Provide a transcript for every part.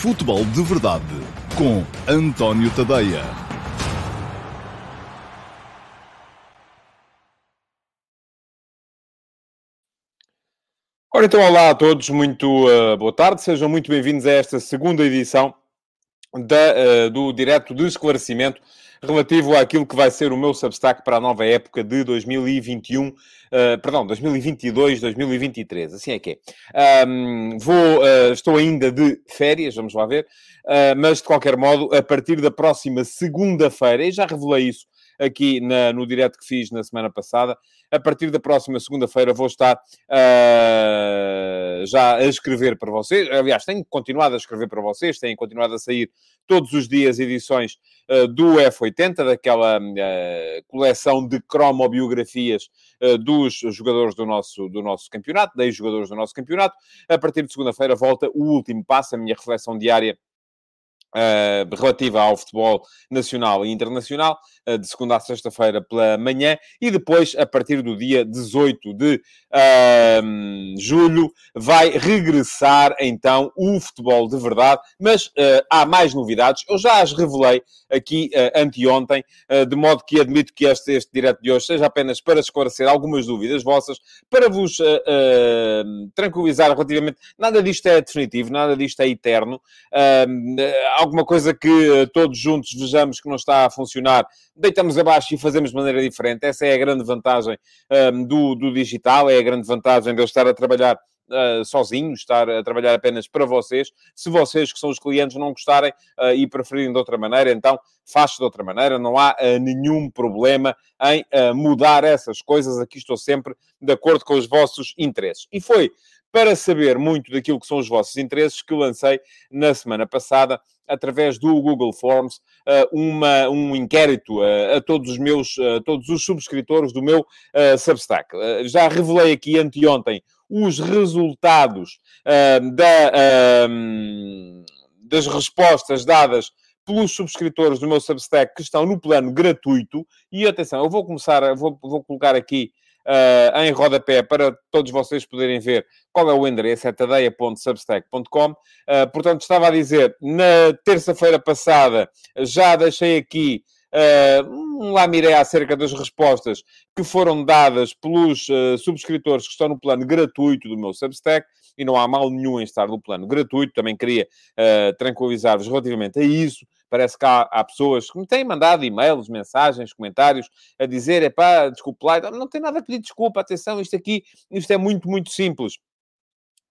Futebol de Verdade com António Tadeia. Ora, então, olá a todos, muito uh, boa tarde, sejam muito bem-vindos a esta segunda edição da, uh, do Direto de Esclarecimento relativo àquilo que vai ser o meu Substack para a nova época de 2021, uh, perdão, 2022, 2023, assim é que é. Um, vou, uh, estou ainda de férias, vamos lá ver, uh, mas de qualquer modo, a partir da próxima segunda-feira, e já revelei isso aqui na, no direto que fiz na semana passada. A partir da próxima segunda-feira vou estar uh, já a escrever para vocês. Aliás, tenho continuado a escrever para vocês, têm continuado a sair todos os dias edições uh, do F80, daquela uh, coleção de cromobiografias dos jogadores do nosso, do nosso campeonato, 10 jogadores do nosso campeonato. A partir de segunda-feira volta o último passo, a minha reflexão diária Uh, relativa ao futebol nacional e internacional, uh, de segunda a sexta-feira pela manhã, e depois, a partir do dia 18 de uh, julho, vai regressar então o futebol de verdade, mas há mais novidades, eu já as revelei aqui anteontem, de modo que admito que este, este direto de hoje seja apenas para esclarecer algumas dúvidas vossas, para vos tranquilizar relativamente, nada disto é definitivo, nada disto é eterno, alguma coisa que eh, todos juntos vejamos que não está a funcionar, deitamos abaixo e fazemos de maneira diferente. Essa é a grande vantagem um, ehm, do, do digital, é a grande vantagem de eu estar a trabalhar Uh, sozinho, estar a trabalhar apenas para vocês. Se vocês, que são os clientes, não gostarem uh, e preferirem de outra maneira, então faz de outra maneira. Não há uh, nenhum problema em mudar essas coisas. Aqui estou sempre de acordo com os vossos interesses. E foi para saber muito daquilo que são os vossos interesses que lancei na semana passada através do Google Forms, eh, uma, um inquérito a, eh, a todos os meus, eh, todos os subscritores do meu Substack. Já revelei aqui anteontem os resultados da, ehm, das respostas dadas pelos subscritores do meu Substack que estão no plano gratuito. E atenção, eu vou começar, vou, vou colocar aqui uh, em rodapé para todos vocês poderem ver qual é o endereço, é tadeia.substack.com. Uh, portanto, estava a dizer, na terça-feira passada já deixei aqui uh, um lamiré acerca das respostas que foram dadas pelos uh, subscritores que estão no plano gratuito do meu Substack, e não há mal nenhum em estar no plano gratuito. Também queria uh, tranquilizar-vos relativamente a isso. Parece que há, há, pessoas que me têm mandado e-mails, mensagens, comentários a dizer: é pá, desculpe lá, não tem nada a pedir desculpa, atenção, isto aqui, isto é muito, muito simples.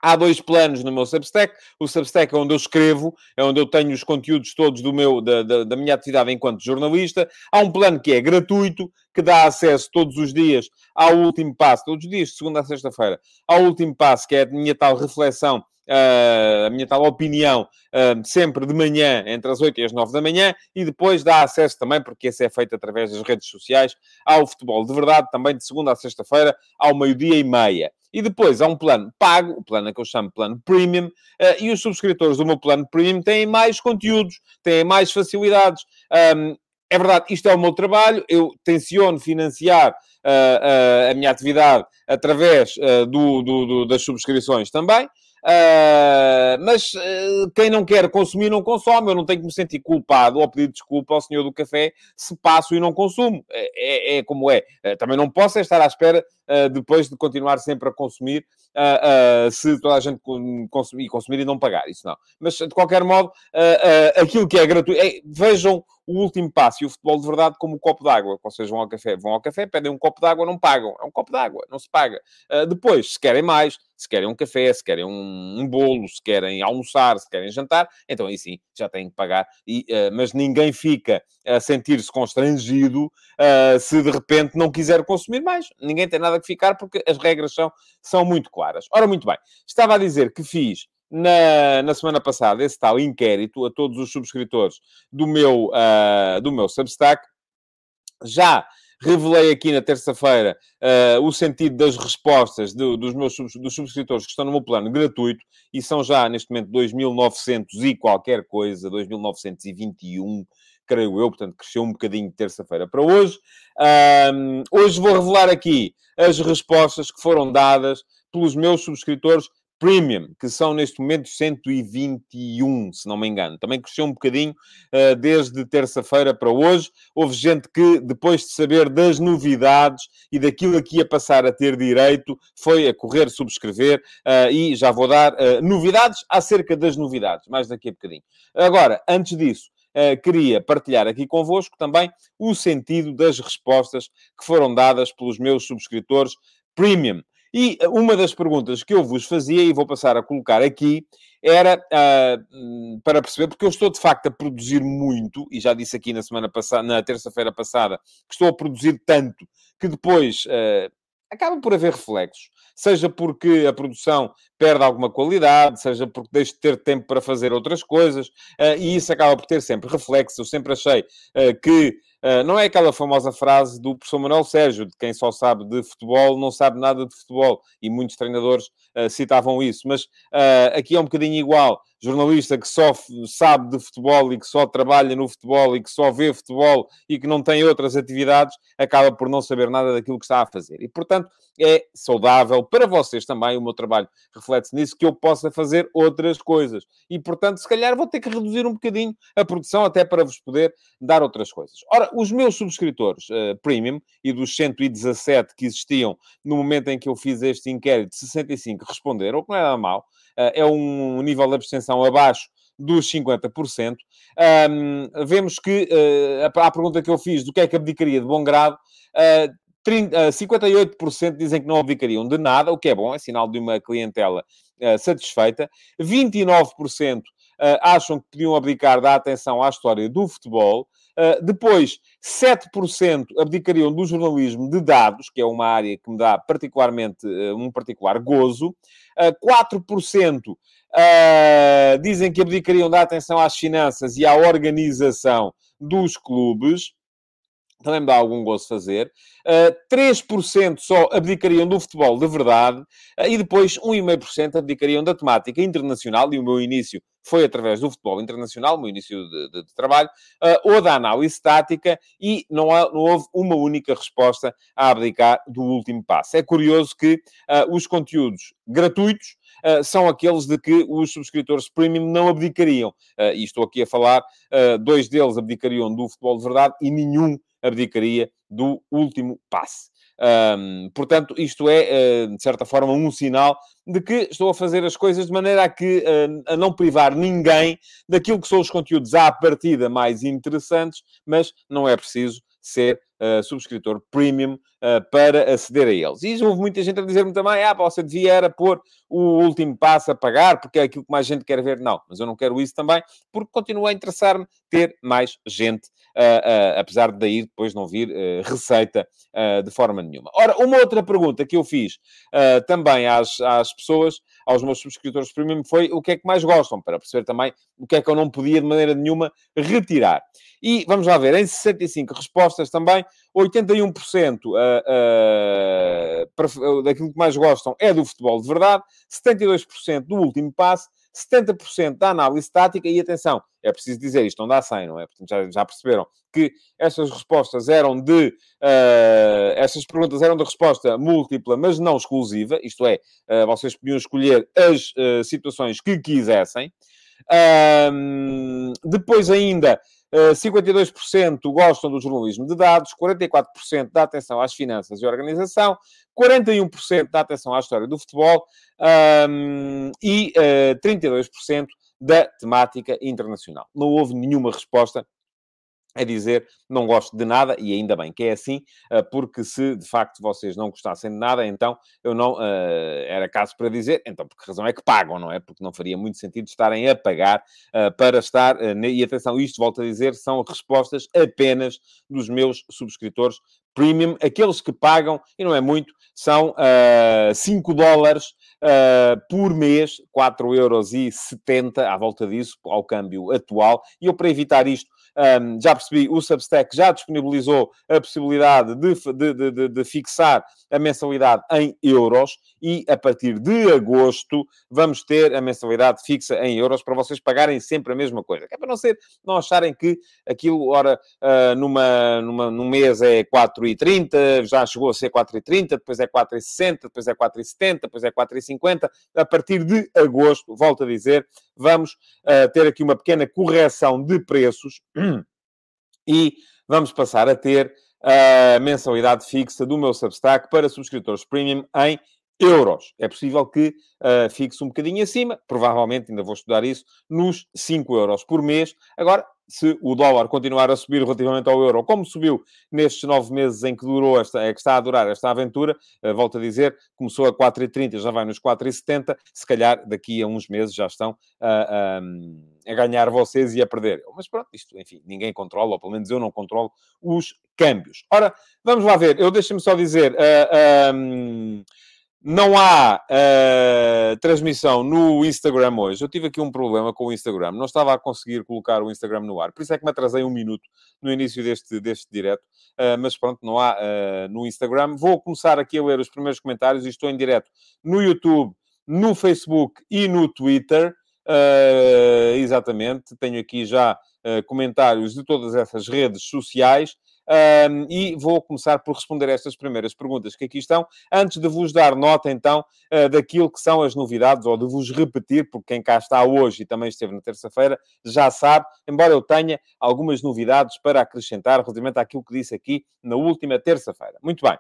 Há dois planos no meu Substack. O Substack é onde eu escrevo, é onde eu tenho os conteúdos todos do meu, da, da, da, minha atividade enquanto jornalista. Há um plano que é gratuito, que dá acesso todos os dias ao último passo, todos os dias, de segunda a sexta-feira, ao último passo, que é a minha tal reflexão Uh, a minha tal opinião uh, sempre de manhã, entre as 8 e as 9 da manhã, e depois dá acesso também, porque esse é feito através das redes sociais, ao futebol de verdade, também de segunda a sexta-feira, ao meio-dia e meia. E depois há um plano pago, o plano que eu chamo plano premium, uh, e os subscritores do meu plano premium têm mais conteúdos, têm mais facilidades. É verdade, isto é o meu trabalho, eu tenciono financiar uh, uh, a minha atividade através do, do, do, das subscrições também. Uh, mas uh, quem não quer consumir não consome. Eu não tenho que me sentir culpado ou pedir desculpa ao senhor do café se passo e não consumo. É, é, é como é. Uh, também não posso é estar à espera depois de continuar sempre a consumir se toda a gente consumir, consumir e não pagar. Isso não. Mas de qualquer modo, aquilo que é gratuito. É, vejam o último passo e o futebol de verdade como um copo d'água. Vocês vão ao café, vão ao café, pedem um copo d'água, não pagam. É um copo d'água, não se paga. depois, se querem mais, se querem um café, se querem um, um, bolo, se querem almoçar, se querem jantar, então aí sim, já têm que pagar. E, uh, mas ninguém fica a sentir-se constrangido uh, se de repente não quiser consumir mais. Ninguém tem nada que ficar porque as regras são, são muito claras. Ora, muito bem. Estava a dizer que fiz na, na semana passada esse tal inquérito a todos os subscritores do meu, uh, do meu Substack. Já Revelei aqui na terça-feira uh, o sentido das respostas de, dos meus dos subscritores que estão no meu plano gratuito e são já, neste momento, 2.900 e qualquer coisa, 2.921, creio eu, portanto, cresceu um bocadinho de terça-feira para hoje. Um, hoje vou revelar aqui as respostas que foram dadas pelos meus subscritores Premium, que são neste momento 121, se não me engano. Também cresceu um bocadinho uh, desde terça-feira para hoje. Houve gente que, depois de saber das novidades e daquilo a que ia passar a ter direito, foi a correr subscrever uh, e já vou dar uh, novidades acerca das novidades, mais daqui a bocadinho. Agora, antes disso, Uh, queria partilhar aqui convosco também o sentido das respostas que foram dadas pelos meus subscritores premium. E uma das perguntas que eu vos fazia, e vou passar a colocar aqui, era uh, para perceber, porque eu estou de facto a produzir muito, e já disse aqui na semana passada, na terça-feira passada, que estou a produzir tanto que depois uh, acaba por haver reflexos. Seja porque a produção perde alguma qualidade, seja porque deixo de ter tempo para fazer outras coisas, uh, e isso acaba por ter sempre reflexos. Eu sempre achei que Uh, não é aquela famosa frase do professor Manuel Sérgio, de quem só sabe de futebol, não sabe nada de futebol, e muitos treinadores uh, citavam isso, mas uh, aqui é um bocadinho igual. Jornalista que só sabe de futebol e que só trabalha no futebol e que só vê futebol e que não tem outras atividades, acaba por não saber nada daquilo que está a fazer. E, portanto, é saudável para vocês também, o meu trabalho reflete-se nisso, que eu possa fazer outras coisas. E, portanto, se calhar vou ter que reduzir um bocadinho a produção até para vos poder dar outras coisas. Ora, os meus subscritores uh, premium e dos 117 que existiam no momento em que eu fiz este inquérito, 65 responderam, o que não é nada mal. Uh, é um nível de abstenção abaixo dos 50%. Um, vemos que, uh, a, pergunta que eu fiz do que é que abdicaria de bom grado, uh, 30, 58% dizem que não abdicariam de nada, o que é bom, é sinal de uma clientela satisfeita. 29% acham que podiam abdicar da atenção à história do futebol. Uh, depois, 7% abdicariam do jornalismo de dados, que é uma área que me dá particularmente uh, um particular gozo. Uh, 4% uh, dizem que abdicariam da atenção às finanças e à organização dos clubes também me dá algum gosto fazer. Uh, 3% só abdicariam do futebol de verdade uh, e depois 1,5% abdicariam da temática internacional. E o meu início foi através do futebol internacional, o meu início de, de, de trabalho, uh, ou da análise tática, e não, há, não, houve uma única resposta a abdicar do último passo. É curioso que os conteúdos gratuitos Uh, são aqueles de que os subscritores premium não abdicariam. Uh, e estou aqui a falar, uh, dois deles abdicariam do futebol de verdade e nenhum abdicaria do último passe. Um, portanto, isto é, uh, de certa forma, um sinal de que estou a fazer as coisas de maneira a, que, a não privar ninguém daquilo que são os conteúdos à partida mais interessantes, mas não é preciso ser uh, subscritor premium uh, para aceder a eles. E houve muita gente a dizer-me também, ah, você devia era pôr o último passo a pagar, porque é aquilo que mais gente quer ver. Não, mas eu não quero isso também, porque continua a interessar-me ter mais gente, uh, apesar de daí depois não vir receita de forma nenhuma. Ora, uma outra pergunta que eu fiz também às, às pessoas, aos meus subscritores premium, foi o que é que mais gostam, para perceber também o que é que eu não podia de maneira nenhuma retirar. E vamos lá ver, em 65 respostas também, 81% uh, uh, daquilo que mais gostam é do futebol de verdade, 72% do último passe, 70% da análise tática e atenção, é preciso dizer, isto não dá 100, não é? Portanto, já, já perceberam que estas respostas eram de, uh, estas perguntas eram de resposta múltipla, mas não exclusiva, isto é, uh, vocês podiam escolher as uh, situações que quisessem. depois ainda, 52% eh, gostam do jornalismo de dados, 44% da atenção às finanças e organização, 41% da atenção à história do futebol um, e uh, eh, 32% da temática internacional. Não houve nenhuma resposta a dizer não gosto de nada, e ainda bem que é assim, eh, porque se de facto vocês não gostassem de nada, então eu não uh, era caso para dizer, então por que razão é que pagam, não é? Porque não faria muito sentido estarem a pagar uh, para estar, uh, e atenção, isto volto a dizer, são respostas apenas dos meus subscritores premium, aqueles que pagam, e não é muito, são uh, 5 dólares uh, por mês, 4,70 euros à volta disso, ao câmbio atual, e eu para evitar isto um, já percebi, o Substack já disponibilizou a possibilidade de, de, de, de, fixar a mensalidade em euros e a partir de agosto vamos ter a mensalidade fixa em euros para vocês pagarem sempre a mesma coisa. Que é para não ser, não acharem que aquilo, ora, uh, numa, numa, num mês é 4,30, já chegou a ser 4,30, depois é 4,60, depois é 4,70, depois é 4,50. A partir de agosto, volto a dizer, vamos uh, ter aqui uma pequena correção de preços e vamos passar a ter a mensalidade fixa do meu Substack para subscritores premium em euros. É possível que uh, fixe um bocadinho acima, provavelmente, ainda vou estudar isso, nos 5 euros por mês. Agora, se o dólar continuar a subir relativamente ao euro, como subiu nestes nove meses em que durou esta, é que está a durar esta aventura, uh, volto a dizer, começou a 4,30, já vai nos 4,70, se calhar daqui a uns meses já estão a, a, a ganhar vocês e a perder. Mas pronto, isto, enfim, ninguém controla, ou pelo menos eu não controlo os câmbios. Ora, vamos lá ver, eu deixo-me só dizer... Uh, um, não há uh, transmissão no Instagram hoje. Eu tive aqui um problema com o Instagram. Não estava a conseguir colocar o Instagram no ar. Por isso é que me atrasei um minuto no início deste, deste direto. Uh, mas pronto, não há uh, no Instagram. Vou começar aqui a ler os primeiros comentários e estou em direto no YouTube, no Facebook e no Twitter. Exatamente. Tenho aqui já comentários de todas essas redes sociais. Um, e vou começar por responder estas primeiras perguntas que aqui estão, antes de vos dar nota, então, uh, daquilo que são as novidades, ou de vos repetir, porque quem cá está hoje e também esteve na terça-feira, já sabe, embora eu tenha algumas novidades para acrescentar relativamente àquilo que disse aqui na última terça-feira. Muito bem.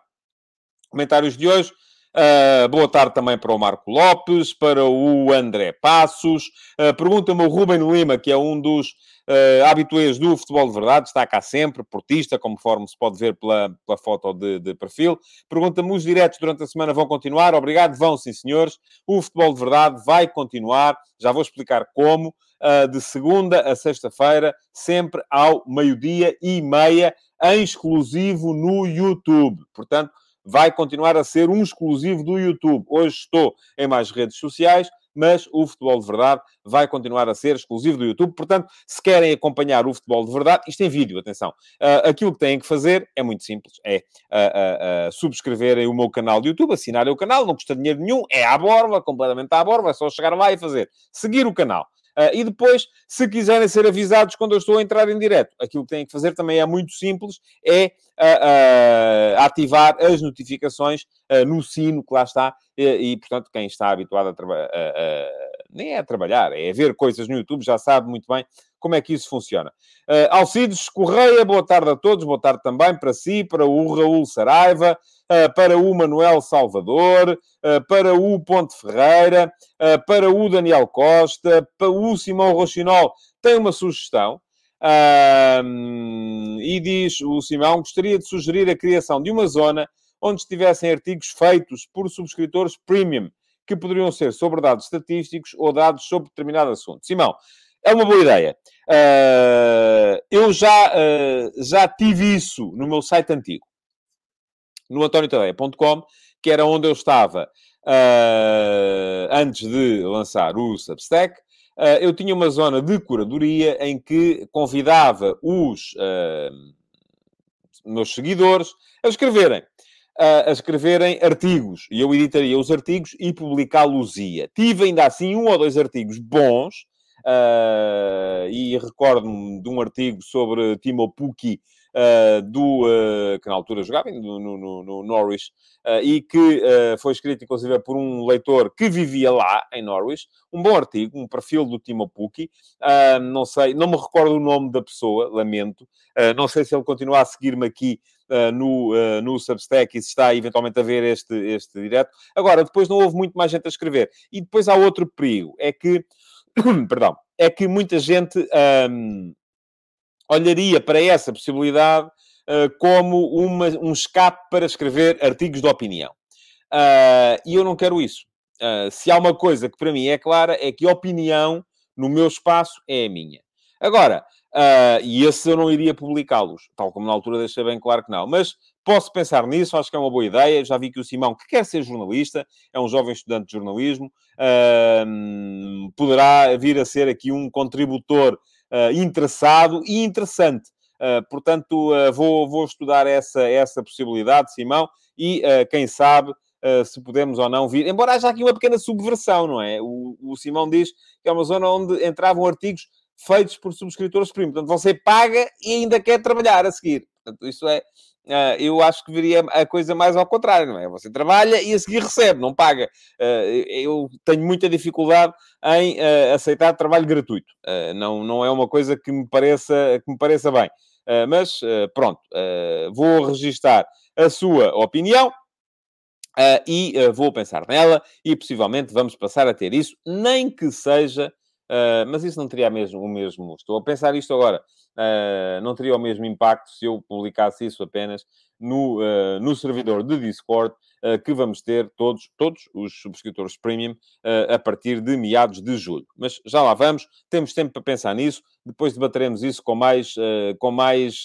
Comentários de hoje. Uh, boa tarde também para o Marco Lopes, para o André Passos. Uh, Pergunta-me o Ruben Lima, que é um dos uh, habituês do futebol de verdade, está cá sempre, portista, conforme se pode ver pela, pela foto de, de perfil. Pergunta-me: os diretos durante a semana vão continuar? Obrigado, vão sim, senhores. O futebol de verdade vai continuar, já vou explicar como, uh, de segunda a sexta-feira, sempre ao meio-dia e meia, em exclusivo no YouTube. Portanto, vai continuar a ser um exclusivo do YouTube. Hoje estou em mais redes sociais, mas o futebol de verdade vai continuar a ser exclusivo do YouTube. Portanto, se querem acompanhar o futebol de verdade, isto em vídeo, atenção. Uh, aquilo que têm que fazer é muito simples: é uh, uh, subscreverem o meu canal de YouTube, assinarem o canal, não custa dinheiro nenhum, é à borba, completamente à borba, é só chegar lá e fazer. Seguir o canal. Uh, e depois, se quiserem ser avisados quando eu estou a entrar em direto, aquilo que têm que fazer também é muito simples, é uh, uh, ativar as notificações no sino que lá está, e, portanto, quem está habituado a trabalhar, nem é a trabalhar, é a ver coisas no YouTube, já sabe muito bem como é que isso funciona. Uh, Alcides Correia, boa tarde a todos, boa tarde também para si, para o Raul Saraiva, uh, para o Manuel Salvador, uh, para o Ponte Ferreira, para o Daniel Costa, para o Simão Rochinol. Tem uma sugestão. e diz o Simão: gostaria de sugerir a criação de uma zona onde estivessem artigos feitos por subscritores premium, que poderiam ser sobre dados estatísticos ou dados sobre determinado assunto. Simão, é uma boa ideia. Uh, eu já, uh, já tive isso no meu site antigo, no antoniotadeia.com, que era onde eu estava uh, antes de lançar o Substack. eu tinha uma zona de curadoria em que convidava os meus seguidores a escreverem. A escreverem artigos e eu editaria os artigos e publicá-los-ia. Tive ainda assim um ou dois artigos bons, Uh, e recordo-me de um artigo sobre Timo Pukki, uh, do, uh, que na altura jogava no, no, no Norwich, e que foi escrito, inclusive, por um leitor que vivia lá, em Norwich. Um bom artigo, um perfil do Timo Pukki. não sei, não me recordo o nome da pessoa, lamento. não sei se ele continua a seguir-me aqui Uh, no, uh, no Substack e se está eventualmente a ver este, este direto. Agora, depois não houve muito mais gente a escrever. E depois há outro perigo, é que perdão, é que muita gente um, olharia para essa possibilidade uh, como uma, um escape para escrever artigos de opinião. Uh, e eu não quero isso. Uh, se há uma coisa que para mim é clara, é que a opinião no meu espaço é a minha. Agora, uh, e esses eu não iria publicá-los, tal como na altura deixei bem claro que não. Mas posso pensar nisso, acho que é uma boa ideia. Já vi que o Simão, que quer ser jornalista, é um jovem estudante de jornalismo, uh, poderá vir a ser aqui um contributor interessado e interessante. portanto, vou, vou estudar essa, essa possibilidade, Simão, e quem sabe Uh, se podemos ou não vir. Embora haja aqui uma pequena subversão, não é? O, o, Simão diz que é uma zona onde entravam artigos feitos por subscritores premium. Portanto, você paga e ainda quer trabalhar a seguir. Portanto, isso é... Uh, eu acho que viria a coisa mais ao contrário, não é? Você trabalha e a seguir recebe, não paga. Uh, eu tenho muita dificuldade em aceitar trabalho gratuito. não, não é uma coisa que me pareça, que me pareça bem. mas, pronto, vou registar a sua opinião. Uh, e uh, vou pensar nela e possivelmente vamos passar a ter isso, nem que seja, uh, mas isso não teria mesmo, o mesmo. Estou a pensar isto agora, não teria o mesmo impacto se eu publicasse isso apenas no, no servidor de Discord que vamos ter todos, todos os subscritores premium a partir de meados de julho. Mas já lá vamos, temos tempo para pensar nisso, depois debateremos isso com mais, com mais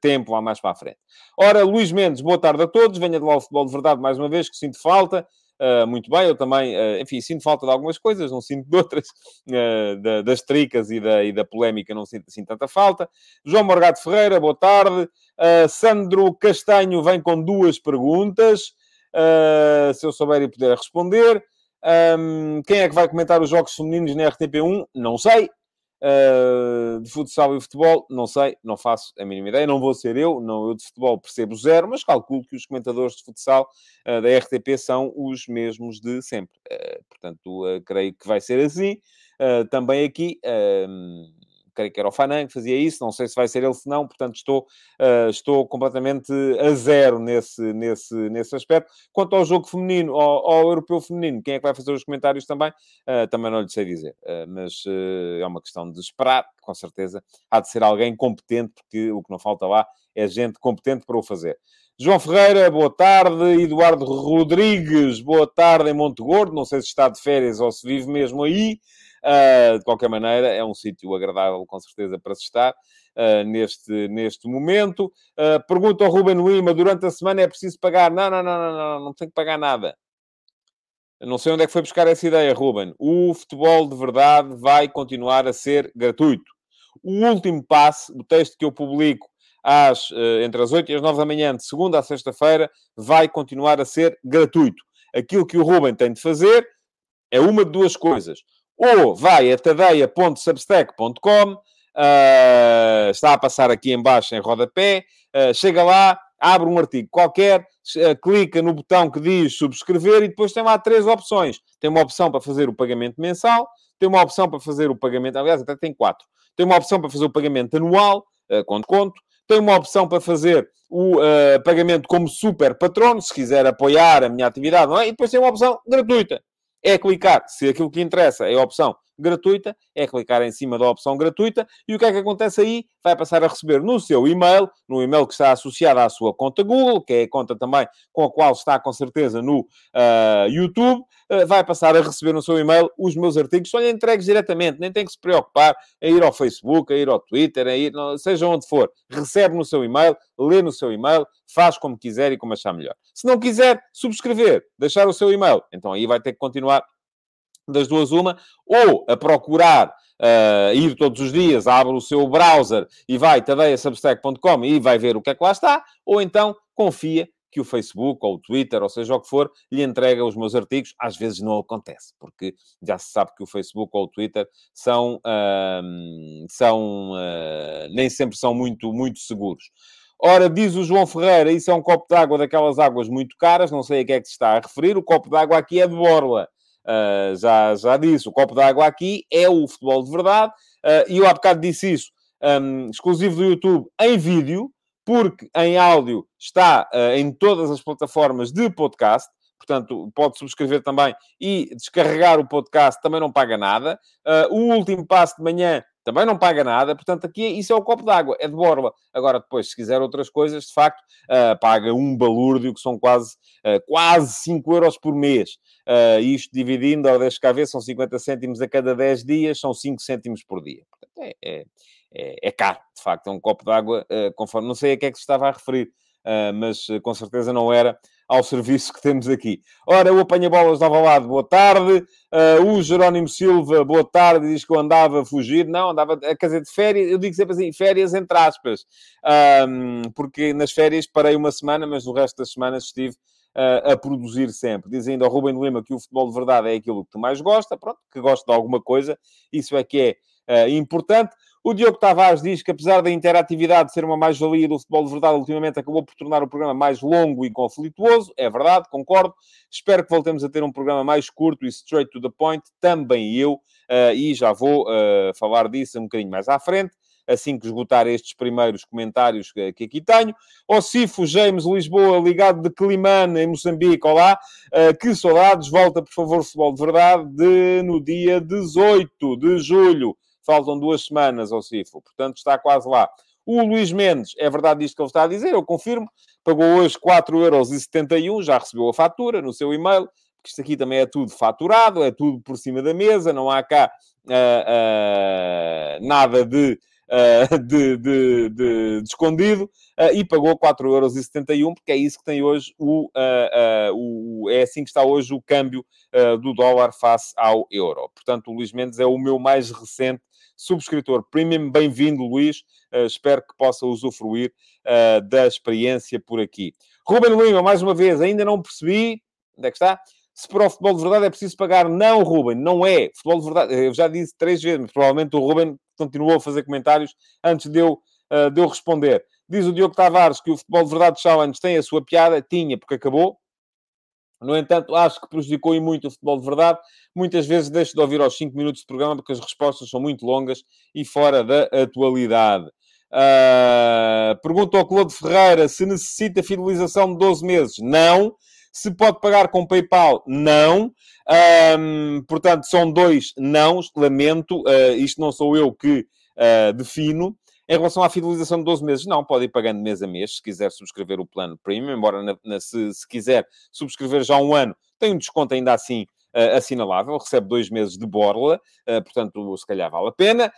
tempo lá mais para a frente. Ora, Luís Mendes, boa tarde a todos, venha de lá futebol de verdade mais uma vez, que sinto falta. Uh, muito bem, eu também, uh, enfim, sinto falta de algumas coisas, não sinto de outras, uh, da, das tricas e da, e da polémica, não sinto assim tanta falta. João Morgado Ferreira, boa tarde. Sandro Castanho vem com duas perguntas. Se eu souber e puder responder. Um, quem é que vai comentar os jogos femininos na RTP1? Não sei. Uh, de futsal e futebol, não sei, não faço a mínima ideia, não vou ser eu, não, eu de futebol percebo zero, mas calculo que os comentadores de futsal uh, da RTP são os mesmos de sempre. Uh, portanto, creio que vai ser assim. também aqui creio que era o Fanan que fazia isso, não sei se vai ser ele se não, portanto estou, uh, estou completamente a zero nesse, nesse, nesse aspecto. Quanto ao jogo feminino, ao, ao europeu feminino, quem é que vai fazer os comentários também? Uh, também não lhe sei dizer, uh, mas é uma questão de esperar, com certeza há de ser alguém competente, porque o que não falta lá é gente competente para o fazer. João Ferreira, boa tarde. Eduardo Rodrigues, boa tarde em Monte Gordo. Não sei se está de férias ou se vive mesmo aí. Uh, de qualquer maneira, é um sítio agradável, com certeza, para se estar uh, neste, neste momento. Uh, pergunta ao Ruben Lima: durante a semana é preciso pagar? Não, não, não, não, não, não tem que pagar nada. não sei onde é que foi buscar essa ideia, Ruben. O futebol de verdade vai continuar a ser gratuito. O último passe, o texto que eu publico às, entre as 8 e as 9 da manhã, de segunda a sexta-feira, vai continuar a ser gratuito. Aquilo que o Ruben tem de fazer é uma de duas coisas ou vai a tadeia.substack.com, uh, ah, está a passar aqui embaixo em rodapé, uh, chega lá, abre um artigo qualquer, uh, clica no botão que diz subscrever e depois tem lá três opções. Tem uma opção para fazer o pagamento mensal, tem uma opção para fazer o pagamento, aliás, até tem quatro. Tem uma opção para fazer o pagamento anual, uh, conto conto. Tem uma opção para fazer o uh, pagamento como super patrono, se quiser apoiar a minha atividade, é? E depois tem uma opção gratuita é clicar, se aquilo que interessa é a opção gratuita, é clicar em cima da opção gratuita e o que é que acontece aí? Vai passar a receber no seu e-mail, no e-mail que está associado à sua conta Google, que é a conta também com a qual está com certeza no uh, YouTube, uh, vai passar a receber no seu e-mail os meus artigos, são entregues diretamente, nem tem que se preocupar em ir ao Facebook, a ir ao Twitter, a ir, seja onde for, recebe no seu e-mail, lê no seu e-mail, faz como quiser e como achar melhor. Se não quiser subscrever, deixar o seu e-mail, então aí vai ter que continuar das duas uma, ou a procurar uh, ir todos os dias, abre o seu browser e vai tadeiasubstack.com e vai ver o que é que lá está, ou então confia que o Facebook ou o Twitter, ou seja o que for, lhe entrega os meus artigos. Às vezes não acontece, porque já se sabe que o Facebook ou o Twitter são, uh, são uh, nem sempre são muito, muito seguros. Ora, diz o João Ferreira, isso é um copo d'água daquelas águas muito caras, não sei a que é que se está a referir. O copo d'água aqui é de borla. Uh, já, já disse, o copo d'água aqui é o futebol de verdade. Uh, e eu há bocado disse isso, um, exclusivo do YouTube, em vídeo, porque em áudio está uh, em todas as plataformas de podcast. Portanto, pode subscrever também e descarregar o podcast, também não paga nada. o último passo de manhã também não paga nada, portanto, aqui isso é o copo d'água, é de borla. Agora, depois, se quiser outras coisas, de facto, uh, paga um balúrdio, que são quase, uh, quase 5 euros por mês. Uh, isto dividindo, ao 10 KV, são 50 cêntimos a cada 10 dias, são 5 cêntimos por dia. Portanto, é, é, é, é caro, de facto, é um copo d'água, conforme, não sei a que é que se estava a referir. uh, mas com certeza não era ao serviço que temos aqui. Ora, o Apanha-Bolas dava lado, boa tarde. Uh, o Jerónimo Silva, boa tarde, diz que eu andava a fugir. Não, andava, a dizer, de férias, eu digo sempre assim, férias entre aspas. Um, porque nas férias parei uma semana, mas no resto das semanas estive uh, a produzir sempre. Diz ainda ao Ruben Lima que o futebol de verdade é aquilo que tu mais gosta, pronto, que gosta de alguma coisa, isso é que é uh, importante. O Diogo Tavares diz que, apesar da interatividade ser uma mais-valia do futebol de verdade, ultimamente acabou por tornar o programa mais longo e conflituoso. É verdade, concordo. Espero que voltemos a ter um programa mais curto e straight to the point. Também eu, uh, e já vou uh, falar disso um bocadinho mais à frente assim que esgotar estes primeiros comentários que, aqui tenho. Ocifo James Lisboa, ligado de Climane, em Moçambique. Olá, uh, que saudades. Volta, por favor, futebol de verdade, de, no dia 18 de julho. Faltam duas semanas ao CIFO, portanto está quase lá. O Luís Mendes, é verdade isto que ele está a dizer, eu confirmo, pagou hoje 4,71€, já recebeu a fatura no seu e-mail, porque isto aqui também é tudo faturado, é tudo por cima da mesa, não há cá uh, uh, nada de, uh, de, de, de, escondido, e pagou 4,71€, porque é isso que tem hoje o, o, é assim que está hoje o câmbio do dólar face ao euro. Portanto, o Luís Mendes é o meu mais recente subscritor premium. Bem-vindo, Luís. Uh, espero que possa usufruir uh, da experiência por aqui. Ruben Lima, mais uma vez, ainda não percebi. Onde é que está? Se para o futebol de verdade é preciso pagar. Não, Ruben, não é. Futebol de verdade, eu já disse três vezes, mas provavelmente o Ruben continuou a fazer comentários antes de eu, uh, de eu responder. Diz o Diogo Tavares que o futebol de verdade challenge tem a sua piada. Tinha, porque acabou. No entanto, acho que prejudicou e muito o futebol de verdade. Muitas vezes deixo de ouvir aos 5 minutos de programa porque as respostas são muito longas e fora da atualidade. Uh, pergunta ao Claude Ferreira se necessita fidelização de 12 meses. Não. Se pode pagar com PayPal? Não. Um, portanto, são dois não. Lamento. Uh, isto não sou eu que uh, defino. Em relação à fidelização de 12 meses, não, pode ir pagando mês a mês, se quiser subscrever o plano premium, embora na, na, se, se, quiser subscrever já um ano, tem um desconto ainda assim uh, assinalável, recebe dois meses de borla, uh, portanto, se calhar vale a pena.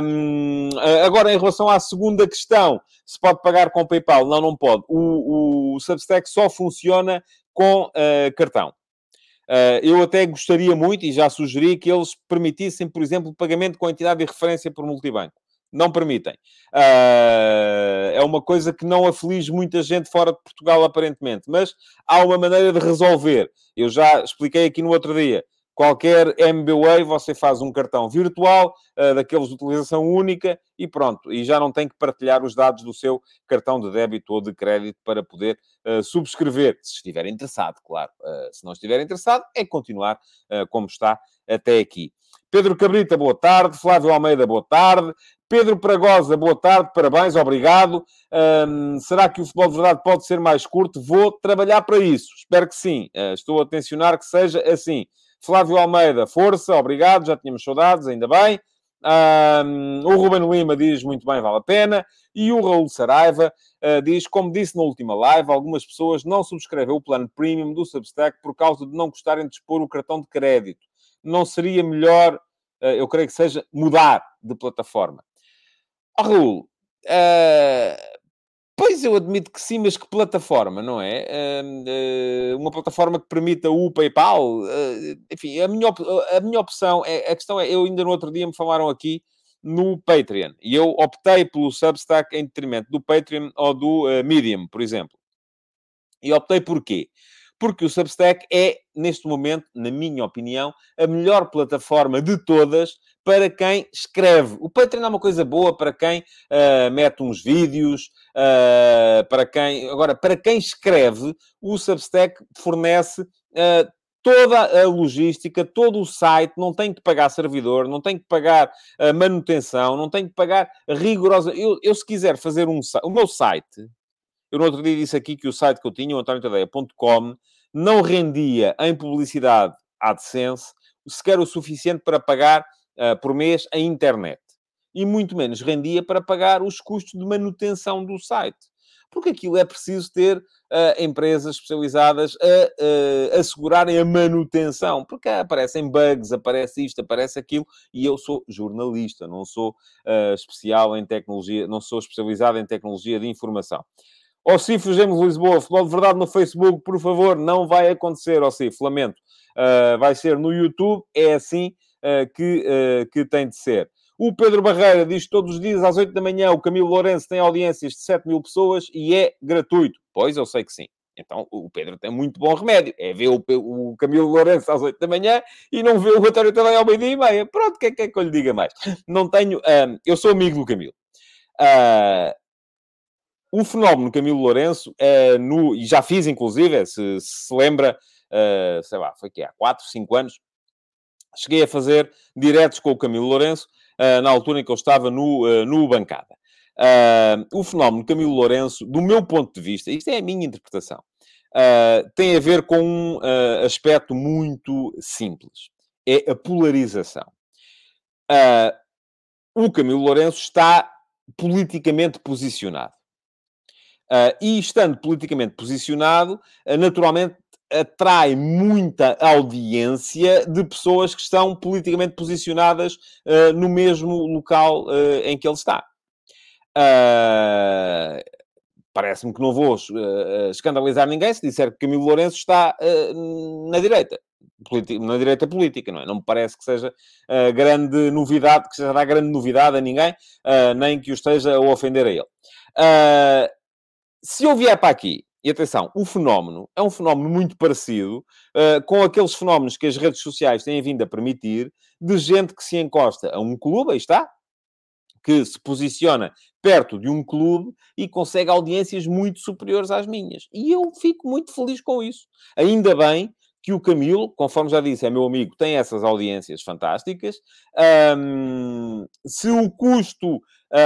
Um, uh, agora, em relação à segunda questão, se pode pagar com PayPal? Não, não pode. O, o Substack só funciona com cartão. Uh, eu até gostaria muito, e já sugeri, que eles permitissem, por exemplo, pagamento com entidade de referência por multibanco não permitem. Uh, é uma coisa que não aflige muita gente fora de Portugal, aparentemente, mas há uma maneira de resolver. Eu já expliquei aqui no outro dia. Qualquer MBWay, você faz um cartão virtual, uh, daqueles de utilização única, e pronto. E já não tem que partilhar os dados do seu cartão de débito ou de crédito para poder uh, subscrever, se estiver interessado, claro. se não estiver interessado, é continuar como está até aqui. Pedro Cabrita, boa tarde. Flávio Almeida, boa tarde. Pedro Pragosa, boa tarde, parabéns, obrigado. Será que o futebol de verdade pode ser mais curto? Vou trabalhar para isso, espero que sim. Uh, estou a tensionar que seja assim. Flávio Almeida, força, obrigado, já tínhamos saudades, ainda bem. Um, o Ruben Lima diz muito bem, vale a pena. E o Raul Saraiva uh, diz, como disse na última live, algumas pessoas não subscrevem o plano premium do Substack por causa de não gostarem de expor o cartão de crédito. Não seria melhor, uh, eu creio que seja, mudar de plataforma? Oh, Raul, uh, pois eu admito que sim, mas que plataforma, não é? Uh, uma plataforma que permita o PayPal? enfim, a minha, a minha opção, é, a questão é, eu ainda no outro dia me falaram aqui no Patreon, e eu optei pelo Substack em detrimento do Patreon ou do Medium, por exemplo. E optei por quê? Porque o Substack é, neste momento, na minha opinião, a melhor plataforma de todas para quem escreve. O Patreon é uma coisa boa para quem uh, mete uns vídeos, uh, para quem... Agora, para quem escreve, o Substack fornece... Uh, toda a logística, todo o site, não tem que pagar servidor, não tem que pagar manutenção, não tem que pagar rigorosa. Eu, eu se quiser fazer um o meu site, eu no outro dia disse aqui que o site que eu tinha, o antoniotadeia.com, não rendia em publicidade AdSense sequer o suficiente para pagar uh, por mês a internet. E muito menos rendia para pagar os custos de manutenção do site. Porque aquilo é preciso ter uh, empresas especializadas a uh, assegurarem a manutenção. Porque aparecem bugs, aparece isto, aparece aquilo. E eu sou jornalista, não sou especial em tecnologia, não sou especializado em tecnologia de informação. Ó Cif, Gemos Lisboa, futebol de verdade no Facebook, por favor, não vai acontecer, ó Cif, lamento. Uh, vai ser no YouTube, é assim uh, que, uh, que tem de ser. O Pedro Barreira diz todos os dias às 8 da manhã o Camilo Lourenço tem audiências de 7 mil pessoas e é gratuito. Pois, eu sei que sim. Então, o Pedro tem muito bom remédio. É ver o, o Camilo Lourenço às 8 da manhã e não ver o António também ao meio-dia e meia. Pronto, o que é que, é que eu lhe diga mais? Não tenho... Eu sou amigo do Camilo. Uh, o fenómeno Camilo Lourenço, uh, no, e já fiz, inclusive, se se lembra, sei lá, foi que há 4, 5 anos, cheguei a fazer diretos com o Camilo Lourenço, uh, na altura em que eu estava no, uh, no bancada. Uh, o fenómeno Camilo Lourenço, do meu ponto de vista, isto é a minha interpretação, tem a ver com um aspecto muito simples. É a polarização. o Camilo Lourenço está politicamente posicionado. Uh, e estando politicamente posicionado, uh, naturalmente atrai muita audiência de pessoas que estão politicamente posicionadas uh, no mesmo local uh, em que ele está. Uh, Parece-me que não vou escandalizar ninguém se disser que Camilo Lourenço está na direita. Na direita política, não é? Não me parece que seja grande novidade, que seja grande novidade a ninguém, nem que o esteja a ofender a ele. Se eu vier para aqui e atenção, o fenómeno é um fenómeno muito parecido uh, com aqueles fenómenos que as redes sociais têm vindo a permitir, de gente que se encosta a um clube, aí está, que se posiciona perto de um clube e consegue audiências muito superiores às minhas. E eu fico muito feliz com isso. Ainda bem que o Camilo, conforme já disse, é meu amigo, tem essas audiências fantásticas. Um, se o custo, uh,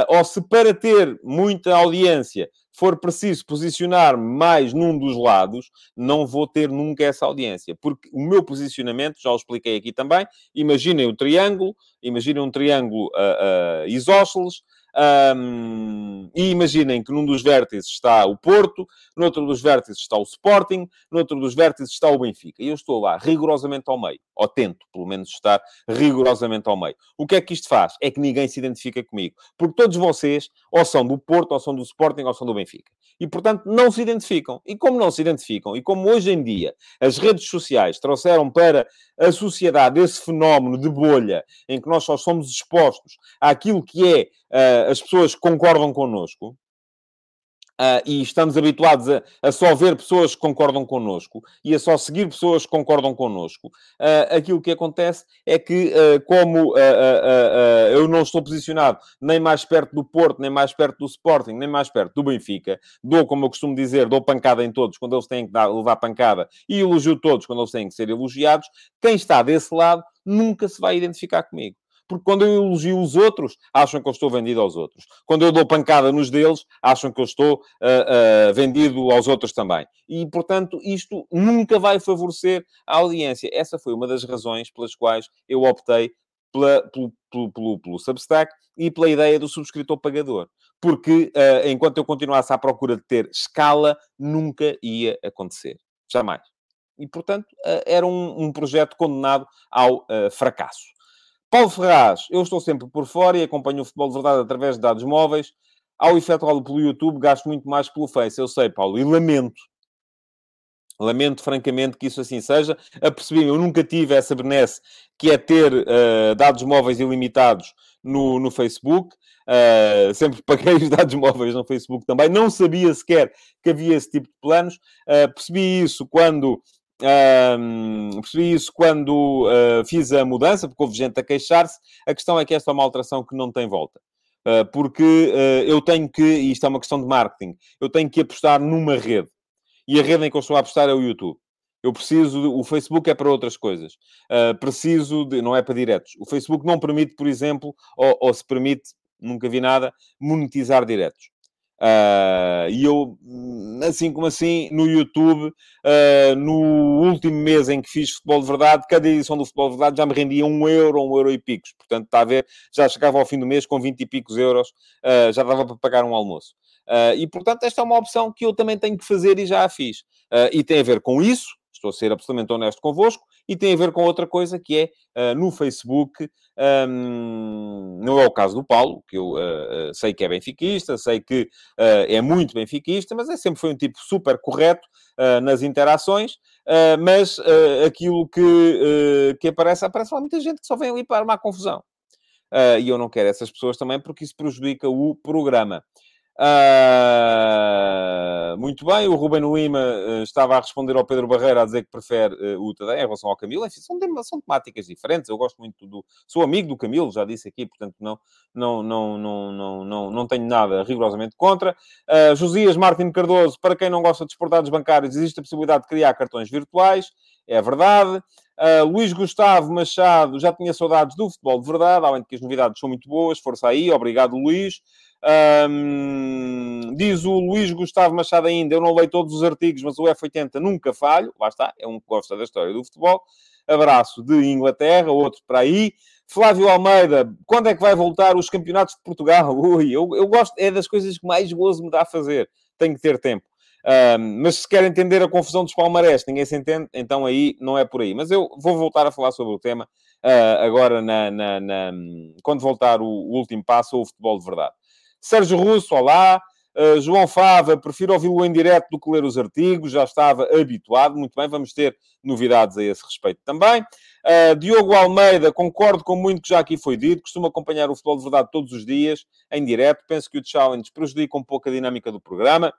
ou se para ter muita audiência for preciso posicionar mais num dos lados, não vou ter nunca essa audiência. Porque o meu posicionamento, já o expliquei aqui também, imaginem o triângulo, imaginem um triângulo uh, uh, isósceles, um, e imaginem que num dos vértices está o Porto, no outro dos vértices está o Sporting, no outro dos vértices está o Benfica. E eu estou lá rigorosamente ao meio, ou tento, pelo menos, estar rigorosamente ao meio. O que é que isto faz? É que ninguém se identifica comigo. Porque todos vocês, ou são do Porto, ou são do Sporting, ou são do Benfica. E, portanto, não se identificam. E como não se identificam, e como hoje em dia as redes sociais trouxeram para a sociedade esse fenómeno de bolha, em que nós só somos expostos àquilo que é uh, as pessoas concordam connosco, Uh, e estamos habituados a, a, só ver pessoas que concordam connosco e a só seguir pessoas que concordam connosco, uh, aquilo que acontece é que, uh, como eu não estou posicionado nem mais perto do Porto, nem mais perto do Sporting, nem mais perto do Benfica, dou, como eu costumo dizer, dou pancada em todos quando eles têm que dar, levar pancada e elogio todos quando eles têm que ser elogiados, quem está desse lado nunca se vai identificar comigo porque quando eu elogio os outros, acham que eu estou vendido aos outros. Quando eu dou pancada nos deles, acham que eu estou uh, uh, vendido aos outros também. E, portanto, isto nunca vai favorecer a audiência. Essa foi uma das razões pelas quais eu optei pela, pelo, pelo, pelo, pelo Substack e pela ideia do subscritor pagador. Porque uh, enquanto eu continuasse à procura de ter escala, nunca ia acontecer. Jamais. E, portanto, era um, um projeto condenado ao fracasso. Paulo Ferraz, eu estou sempre por fora e acompanho o futebol de verdade através de dados móveis. Ao efetuá-lo pelo YouTube, gasto muito mais pelo Face. Eu sei, Paulo, e lamento. Lamento, francamente, que isso assim seja. Apercebi-me, eu nunca tive essa benesse que é ter uh, dados móveis ilimitados no, no Facebook. Uh, sempre paguei os dados móveis no Facebook também. Não sabia sequer que havia esse tipo de planos. Uh, percebi isso quando Uh, percebi isso quando uh, fiz a mudança, porque houve gente a queixar-se. A questão é que esta é uma alteração que não tem volta. Uh, porque ah, eu tenho que, e isto é uma questão de marketing, eu tenho que apostar numa rede. E a rede em que eu estou a apostar é o YouTube. Eu preciso, o Facebook é para outras coisas. preciso de, não é para diretos. O Facebook não permite, por exemplo, ou, ou se permite, nunca vi nada, monetizar diretos. Uh, e eu, assim como assim, no YouTube, uh, no último mês em que fiz futebol de verdade, cada edição do futebol de verdade já me rendia um euro, um euro e picos. Portanto, está a ver, já chegava ao fim do mês com 20 e picos euros, uh, já dava para pagar um almoço. e, portanto, esta é uma opção que eu também tenho que fazer e já a fiz. e tem a ver com isso, estou a ser absolutamente honesto convosco, e tem a ver com outra coisa que é uh, no Facebook. Um, não é o caso do Paulo, que eu uh, sei que é benfiquista, sei que é muito benfiquista, mas é, sempre foi um tipo super correto nas interações. mas aquilo que, que aparece, aparece lá muita gente que só vem ali para armar confusão. e eu não quero essas pessoas também, porque isso prejudica o programa. Uh, muito bem, o Ruben Lima uh, estava a responder ao Pedro Barreira a dizer que prefere uh, o Tadei em relação ao Camilo. Enfim, são, são temáticas diferentes. Eu gosto muito do. Sou amigo do Camilo, já disse aqui, portanto não, não, não, não, não, não, não tenho nada rigorosamente contra. Josias Martin Cardoso, para quem não gosta de exportados bancários, existe a possibilidade de criar cartões virtuais. É verdade. Uh, Luís Gustavo Machado já tinha saudades do futebol de verdade, além de que as novidades são muito boas. Força aí, obrigado, Luís. Um, diz o Luís Gustavo Machado ainda, eu não leio todos os artigos, mas o F80 nunca falho. Lá está, é um que gosta da história do futebol. Abraço de Inglaterra, outro para aí. Flávio Almeida, quando é que vai voltar os campeonatos de Portugal? Ui, eu, eu gosto, é das coisas que mais gozo me dá a fazer. Tenho que ter tempo. Um, mas se quer entender a confusão dos palmarés, ninguém se entende, então aí não é por aí. Mas eu vou voltar a falar sobre o tema uh, agora na, na, na, quando voltar o, o último passo ou o futebol de verdade. Sérgio Russo, olá. Uh, João Fava, prefiro ouvi-lo em direto do que ler os artigos, já estava habituado. Muito bem, vamos ter novidades a esse respeito também. Uh, Diogo Almeida, concordo com muito que já aqui foi dito, costumo acompanhar o futebol de verdade todos os dias, em direto. Penso que o challenge prejudica um pouco a dinâmica do programa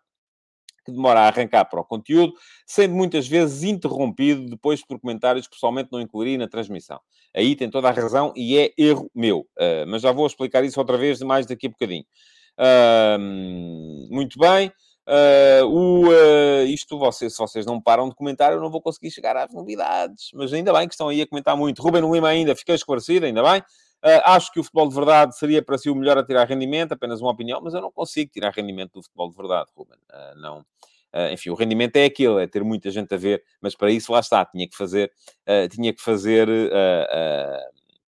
que demora a arrancar para o conteúdo, sendo muitas vezes interrompido depois por comentários que pessoalmente não incluiria na transmissão. Aí tem toda a razão e é erro meu. Uh, mas já vou explicar isso outra vez mais daqui a bocadinho. Uh, muito bem. Uh, o, uh, isto, vocês, se vocês não param de comentar, eu não vou conseguir chegar às novidades. Mas ainda bem que estão aí a comentar muito. Ruben Lima ainda, fiquei esclarecido, ainda bem. Uh, acho que o futebol de verdade seria para si o melhor a tirar rendimento, apenas uma opinião, mas eu não consigo tirar rendimento do futebol de verdade, Ruben. não. enfim, o rendimento é aquilo, é ter muita gente a ver, mas para isso lá está, tinha que fazer, tinha que fazer,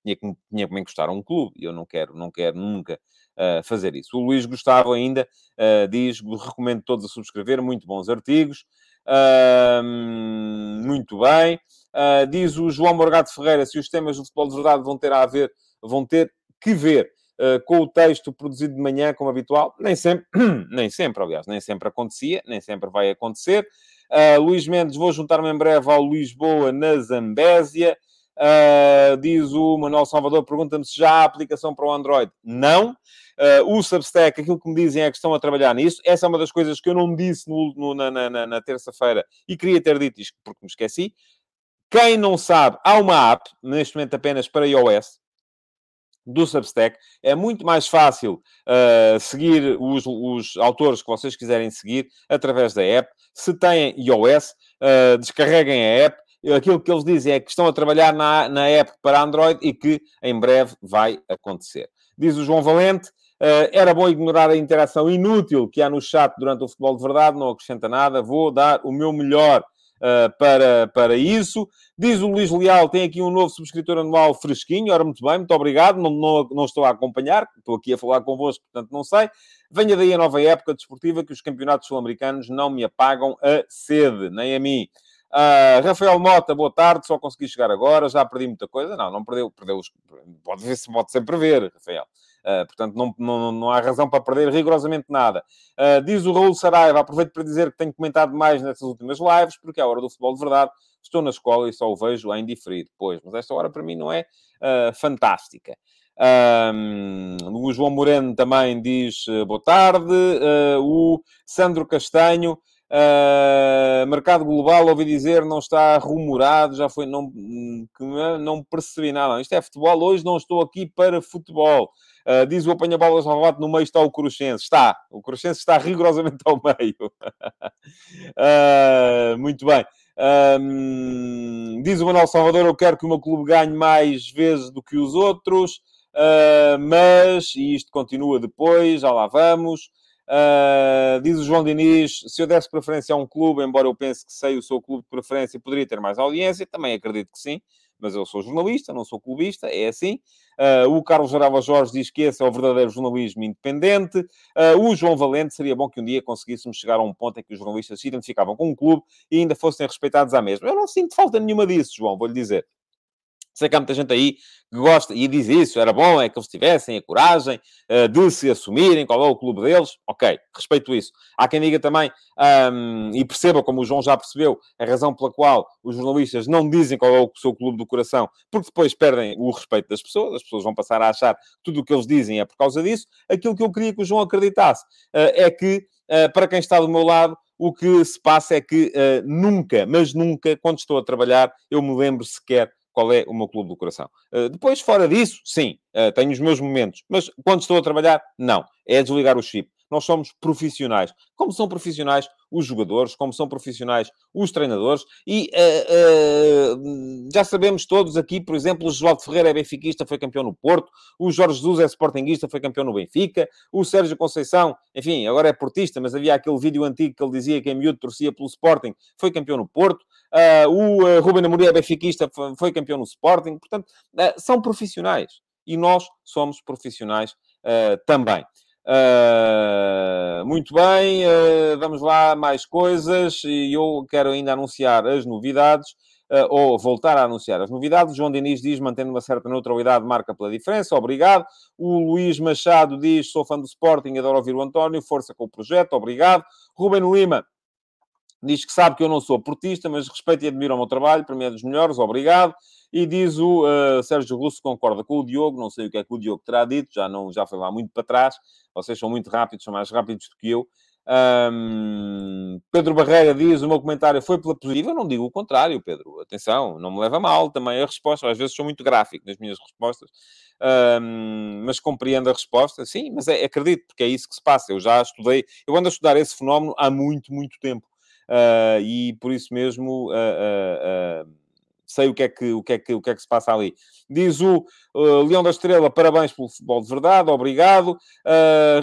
tinha que, tinha que me encostar a um clube, e eu não quero, não quero nunca uh, fazer isso. O Luís Gustavo ainda uh, diz, recomendo todos a subscrever, muito bons artigos. Uh, muito bem. Uh, diz o João Morgado Ferreira, se os temas do futebol de verdade vão ter a ver, vão ter que ver uh, com o texto produzido de manhã, como habitual. Nem sempre, nem sempre, aliás, nem sempre acontecia, nem sempre vai acontecer. Uh, Luís Mendes, vou juntar-me em breve ao Lisboa na Zambésia. Uh, diz o Manuel Salvador, pergunta-me se já há aplicação para o Android. Não. Uh, o Substack, aquilo que me dizem é que estão a trabalhar nisso. Essa é uma das coisas que eu não disse no, no, na, na, na terça-feira e queria ter dito isto porque me esqueci. Quem não sabe, há uma app, neste momento apenas para iOS, do Substack. É muito mais fácil uh, seguir os, os, autores que vocês quiserem seguir através da app. Se têm iOS, uh, descarreguem a app aquilo que eles dizem é que estão a trabalhar na, na app para Android e que em breve vai acontecer. Diz o João Valente, uh, era bom ignorar a interação inútil que há no chat durante o futebol de verdade, não acrescenta nada, vou dar o meu melhor uh, para, para isso. Diz o Luís Leal, tem aqui um novo subscritor anual fresquinho, ora, muito bem, muito obrigado, não, não, não estou a acompanhar, estou aqui a falar convosco, portanto não sei. Venha daí a nova época desportiva que os campeonatos sul-americanos não me apagam a sede, nem a mim. Uh, Rafael Mota, boa tarde, só consegui chegar agora, já perdi muita coisa. Não, não perdeu, perdeu os... Pode, ver, pode sempre ver, Rafael. Uh, portanto, não, não, não há razão para perder rigorosamente nada. Uh, diz o Raul Saraiva, aproveito para dizer que tenho comentado mais nessas últimas lives, porque é a hora do futebol de verdade. Estou na escola e só o vejo em diferido. Pois, mas esta hora para mim não é fantástica. Um, o João Moreno também diz boa tarde. o Sandro Castanho Uh, mercado global, ouvi dizer, não está rumorado, já foi, não, não percebi nada. Isto é futebol, hoje não estou aqui para futebol. Uh, diz o apanha-bolas ao no meio está o Cruxense. Está, o Cruxense está rigorosamente ao meio. uh, muito bem. Um, diz o Manuel Salvador, eu quero que o meu clube ganhe mais vezes do que os outros, mas, e isto continua depois, já lá vamos. Uh, diz o João Diniz, se eu desse preferência a um clube, embora eu pense que sei o seu clube de preferência, poderia ter mais audiência. Também acredito que sim, mas eu sou jornalista, não sou clubista, é assim. Uh, o Carlos Jarava Jorge diz que esse é o verdadeiro jornalismo independente. Uh, o João Valente, seria bom que um dia conseguíssemos chegar a um ponto em que os jornalistas se identificavam com um clube e ainda fossem respeitados à mesma. Eu não sinto falta nenhuma disso, João, vou-lhe dizer. Sei que há muita gente aí que gosta e diz isso, era bom é que eles tivessem a coragem uh, de se assumirem qual é o clube deles. Ok, respeito isso. Há quem diga também, um, e perceba, como o João já percebeu, a razão pela qual os jornalistas não dizem qual é o seu clube do coração, porque depois perdem o respeito das pessoas, as pessoas vão passar a achar que tudo o que eles dizem é por causa disso. Aquilo que eu queria que o João acreditasse uh, é que, uh, para quem está do meu lado, o que se passa é que nunca, mas nunca, quando estou a trabalhar, eu me lembro sequer qual é o meu clube do coração. Uh, depois, fora disso, sim, uh, tenho os meus momentos, mas quando estou a trabalhar, não. É desligar o chip. Nós somos profissionais. Como são profissionais os jogadores, como são profissionais os treinadores. E uh, uh, já sabemos todos aqui, por exemplo, o João Ferreira é benfiquista, foi campeão no Porto. O Jorge Jesus é sportinguista, foi campeão no Benfica. O Sérgio Conceição, enfim, agora é portista, mas havia aquele vídeo antigo que ele dizia que em miúdo torcia pelo Sporting, foi campeão no Porto. Uh, o Ruben Amorim é benfiquista, foi campeão no Sporting. Portanto, são profissionais. E nós somos profissionais também. Uh, muito bem, uh, vamos lá, mais coisas. E eu quero ainda anunciar as novidades, uh, ou voltar a anunciar as novidades. João Diniz diz, mantendo uma certa neutralidade, marca pela diferença, obrigado. O Luís Machado diz, sou fã do Sporting, adoro ouvir o António, força com o projeto, obrigado. Ruben Lima diz que sabe que eu não sou portista, mas respeito e admiro o meu trabalho, para mim é dos melhores, obrigado. E diz o uh, Sérgio Russo concorda com o Diogo, não sei o que é que o Diogo terá dito, já, não, já foi lá muito para trás, vocês são muito rápidos, são mais rápidos do que eu. Um, Pedro Barreira diz: o meu comentário foi pela positiva. Eu não digo o contrário, Pedro. Atenção, não me leva mal também a resposta. Às vezes sou muito gráfico nas minhas respostas, um, mas compreendo a resposta. Sim, mas é, acredito, porque é isso que se passa. Eu já estudei, eu ando a estudar esse fenómeno há muito, muito tempo. Uh, e por isso mesmo. Uh, uh, sei o que é que, o que, é que, o que, é que se passa ali. Diz o Leão da Estrela, parabéns pelo futebol de verdade, obrigado.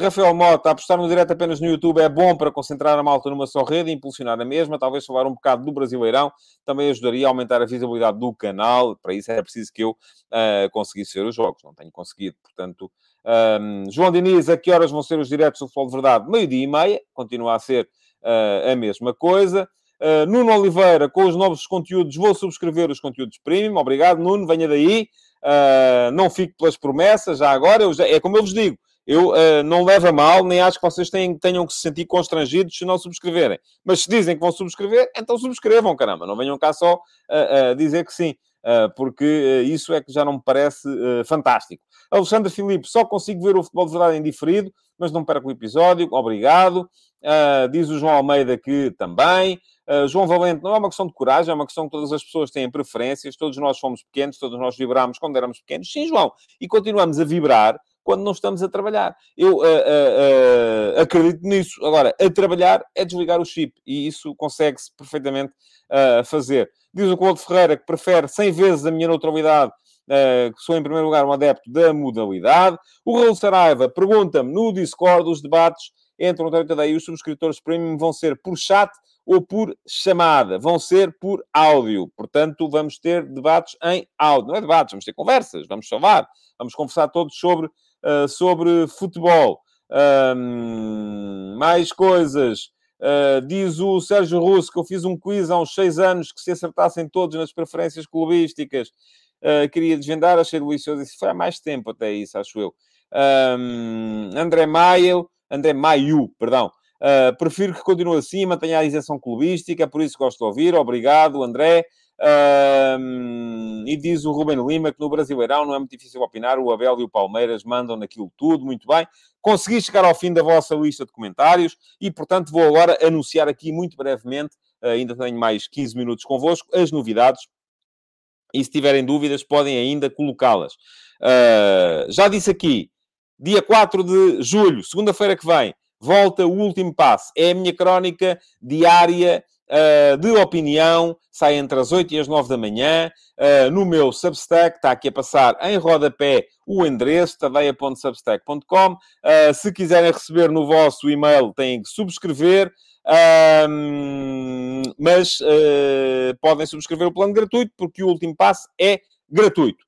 Rafael Mota, apostar no direto apenas no YouTube é bom para concentrar a malta numa só rede e impulsionar a mesma. Talvez falar um bocado do Brasileirão também ajudaria a aumentar a visibilidade do canal. Para isso é preciso que eu conseguisse ver os jogos. Não tenho conseguido, portanto... Um, João Diniz, a que horas vão ser os diretos do futebol de verdade? Meio-dia e meia, continua a ser a mesma coisa. Uh, Nuno Oliveira, com os novos conteúdos, vou subscrever os conteúdos premium. Obrigado, Nuno, venha daí. Uh, não fique pelas promessas, já agora. Já, é como eu vos digo, eu uh, não levo a mal, nem acho que vocês tenham, tenham que se sentir constrangidos se não subscreverem. Mas se dizem que vão subscrever, então subscrevam, caramba. Não venham cá só dizer que sim, porque isso é que já não me parece fantástico. Alexandre Filipe, só consigo ver o futebol de verdade em diferido, mas não perco o episódio. Obrigado. diz o João Almeida que também. João Valente, não é uma questão de coragem, é uma questão que todas as pessoas têm preferências, todos nós fomos pequenos, todos nós vibrámos quando éramos pequenos. Sim, João, e continuamos a vibrar quando não estamos a trabalhar. Eu uh, uh, acredito nisso. Agora, a trabalhar é desligar o chip, e isso consegue-se perfeitamente fazer. Diz o Cláudio Ferreira que prefere 100 vezes a minha neutralidade Uh, que sou, em primeiro lugar, um adepto da modalidade. O Raul Saraiva pergunta-me no Discord os debates entre o António e os subscritores premium vão ser por chat ou por chamada, vão ser por áudio. Portanto, vamos ter debates em áudio. Não é debates, vamos ter conversas, vamos falar, vamos conversar todos sobre, uh, sobre futebol. Um, mais coisas. Uh, diz o Sérgio Russo que eu fiz um quiz há uns seis anos que se acertassem todos nas preferências clubísticas. Uh, queria desvendar, achei delicioso. Isso foi há mais tempo até isso, acho eu. Um, André Maio, André Maio, perdão, Uh, prefiro que continue assim, mantenha a isenção clubística, por isso gosto de ouvir. Obrigado, André. Uh, e diz o Ruben Lima que no Brasileirão não é muito difícil opinar, o Abel e o Palmeiras mandam naquilo tudo, muito bem. Consegui chegar ao fim da vossa lista de comentários e, portanto, vou agora anunciar aqui muito brevemente, uh, ainda tenho mais 15 minutos convosco, as novidades. E se tiverem dúvidas, podem ainda colocá-las. Uh, já disse aqui, dia 4 de julho, segunda-feira que vem, volta o último passo. É a minha crónica diária uh, de opinião, sai entre as 8 e as 9 da manhã, uh, no meu Substack, está aqui a passar em rodapé o endereço, tadeia.substack.com. Uh, eh, se quiserem receber no vosso e-mail, têm que subscrever. mas podem subscrever o plano gratuito, porque o último passo é gratuito.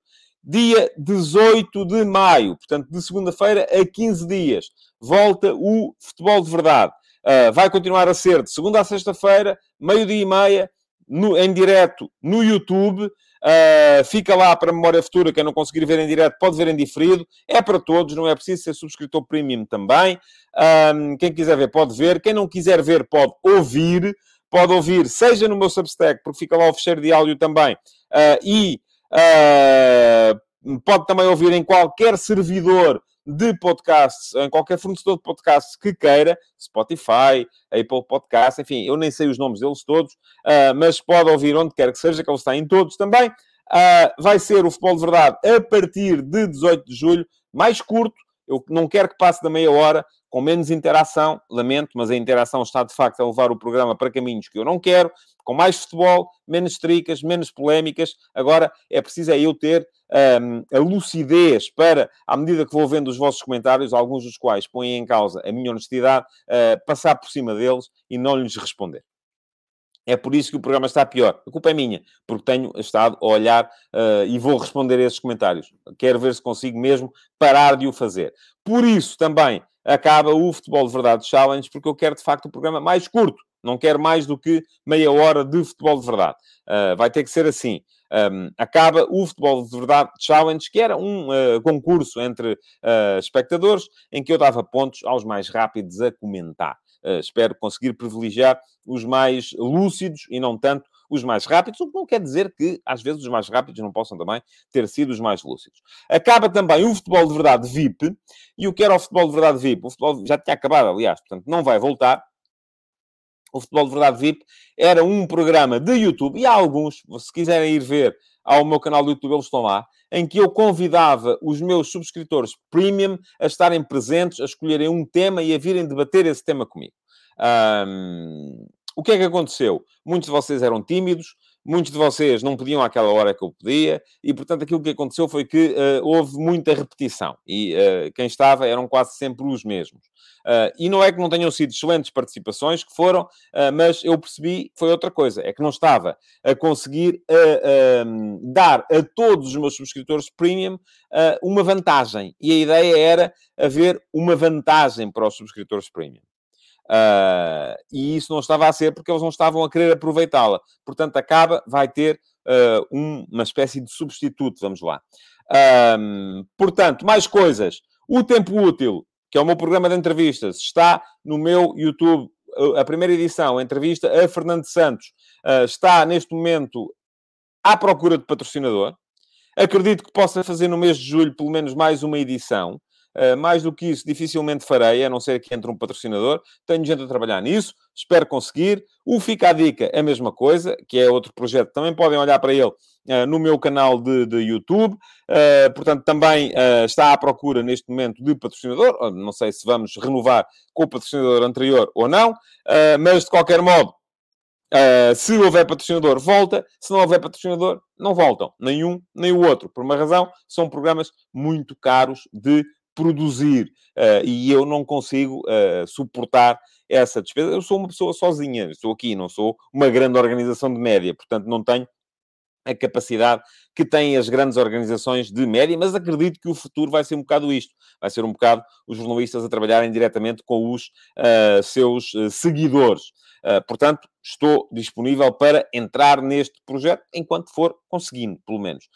Dia 18 de maio, portanto, de segunda-feira a 15 dias, volta o Futebol de Verdade. Uh, vai continuar a ser de segunda a sexta-feira, meio-dia e meia, no, em direto no YouTube. Uh, fica lá para memória futura. Quem não conseguir ver em direto pode ver em diferido. É para todos, não é preciso ser subscritor premium também. Um, quem quiser ver pode ver. Quem não quiser ver pode ouvir. Pode ouvir, seja no meu Substack, porque fica lá o fecheiro de áudio também. Uh, e uh, pode também ouvir em qualquer servidor de podcasts, em qualquer fornecedor de podcasts que queira, Spotify, Apple Podcasts, enfim, eu nem sei os nomes deles todos, uh, mas pode ouvir onde quer que seja, que ele está em todos também. Uh, vai ser o Futebol de Verdade a partir de 18 de julho, mais curto, eu não quero que passe da meia hora, com menos interação, lamento, mas a interação está de facto a levar o programa para caminhos que eu não quero, com mais futebol, menos tricas, menos polémicas. Agora é preciso é eu ter um, a lucidez para, à medida que vou vendo os vossos comentários, alguns dos quais põem em causa a minha honestidade, uh, passar por cima deles e não lhes responder. É por isso que o programa está pior. A culpa é minha, porque tenho estado a olhar uh, e vou responder a esses comentários. Quero ver se consigo mesmo parar de o fazer. Por isso também acaba o Futebol de Verdade Challenge, porque eu quero de facto o programa mais curto. Não quero mais do que meia hora de futebol de verdade. Uh, vai ter que ser assim. Um, acaba o Futebol de Verdade Challenge, que era um uh, concurso entre uh, espectadores, em que eu dava pontos aos mais rápidos a comentar. Uh, espero conseguir privilegiar os mais lúcidos e não tanto os mais rápidos, o que não quer dizer que, às vezes, os mais rápidos não possam também ter sido os mais lúcidos. Acaba também o futebol de verdade VIP, e o que era o futebol de verdade VIP? O futebol já tinha acabado, aliás, portanto, não vai voltar. O Futebol de Verdade VIP era um programa de YouTube, e há alguns, se quiserem ir ver ao meu canal do YouTube, eles estão lá, em que eu convidava os meus subscritores premium a estarem presentes, a escolherem um tema e a virem debater esse tema comigo. Um, o que é que aconteceu? Muitos de vocês eram tímidos, muitos de vocês não podiam àquela hora que eu podia, e portanto aquilo que aconteceu foi que uh, houve muita repetição, e uh, quem estava eram quase sempre os mesmos. Uh, e não é que não tenham sido excelentes participações, que foram, mas eu percebi que foi outra coisa, é que não estava a conseguir dar a todos os meus subscritores premium uma vantagem, e a ideia era haver uma vantagem para os subscritores premium. Uh, e isso não estava a ser porque eles não estavam a querer aproveitá-la. Portanto, acaba, vai ter uh, um, uma espécie de substituto, vamos lá. Uh, portanto, mais coisas. O Tempo Útil, que é o meu programa de entrevistas, está no meu YouTube. A primeira edição, a entrevista a Fernando Santos, está neste momento à procura de patrocinador. Acredito que possa fazer no mês de julho pelo menos mais uma edição. Uh, mais do que isso, dificilmente farei, a não ser que entre um patrocinador. Tenho gente a trabalhar nisso, espero conseguir. O Fica a Dica, a mesma coisa, que é outro projeto. Também podem olhar para ele uh, no meu canal de, de YouTube. Uh, portanto, também está à procura neste momento de patrocinador. Não sei se vamos renovar com o patrocinador anterior ou não, mas de qualquer modo, Uh, se houver patrocinador, volta. Se não houver patrocinador, não voltam. Nenhum, nem o outro. Por uma razão, são programas muito caros de produzir. Uh, e eu não consigo uh, suportar essa despesa. Eu sou uma pessoa sozinha, estou aqui, não sou uma grande organização de média, portanto não tenho a capacidade que têm as grandes organizações de média, mas acredito que o futuro vai ser um bocado isto. Vai ser um bocado os jornalistas a trabalharem diretamente com os uh, seus seguidores. Uh, portanto, estou disponível para entrar neste projeto enquanto for conseguindo, pelo menos.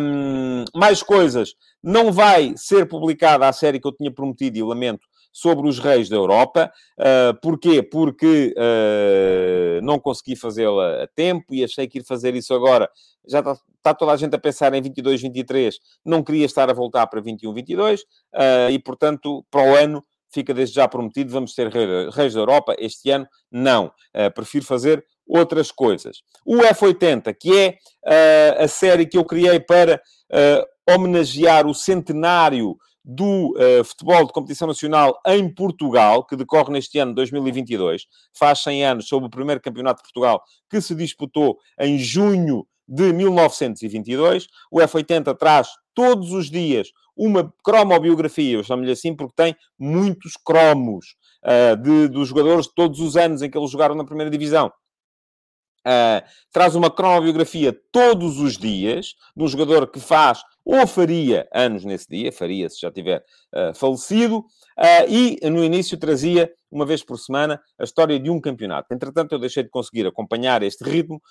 Um, mais coisas. Não vai ser publicada a série que eu tinha prometido e lamento sobre os reis da Europa. Uh, porquê? Porque uh, não consegui fazê-la a tempo e achei que ir fazer isso agora já está, está, toda a gente a pensar em 22, 23. Não queria estar a voltar para 21, 22 uh, e, portanto, para o ano fica desde já prometido, vamos ter Reis da Europa. Este ano, não. Uh, prefiro fazer outras coisas. O F80, que é uh, a série que eu criei para uh, homenagear o centenário do futebol de competição nacional em Portugal, que decorre neste ano 2022, faz 100 anos sobre o primeiro campeonato de Portugal, que se disputou em junho de 1922. O F80 traz todos os dias uma cromobiografia, eu chamo-lhe assim, porque tem muitos cromos uh, de, dos jogadores de todos os anos em que eles jogaram na primeira divisão. Uh, traz uma cronobiografia todos os dias de um jogador que faz ou faria anos nesse dia, faria se já tiver uh, falecido, uh, e no início trazia, uma vez por semana, a história de um campeonato. Entretanto, eu deixei de conseguir acompanhar este ritmo,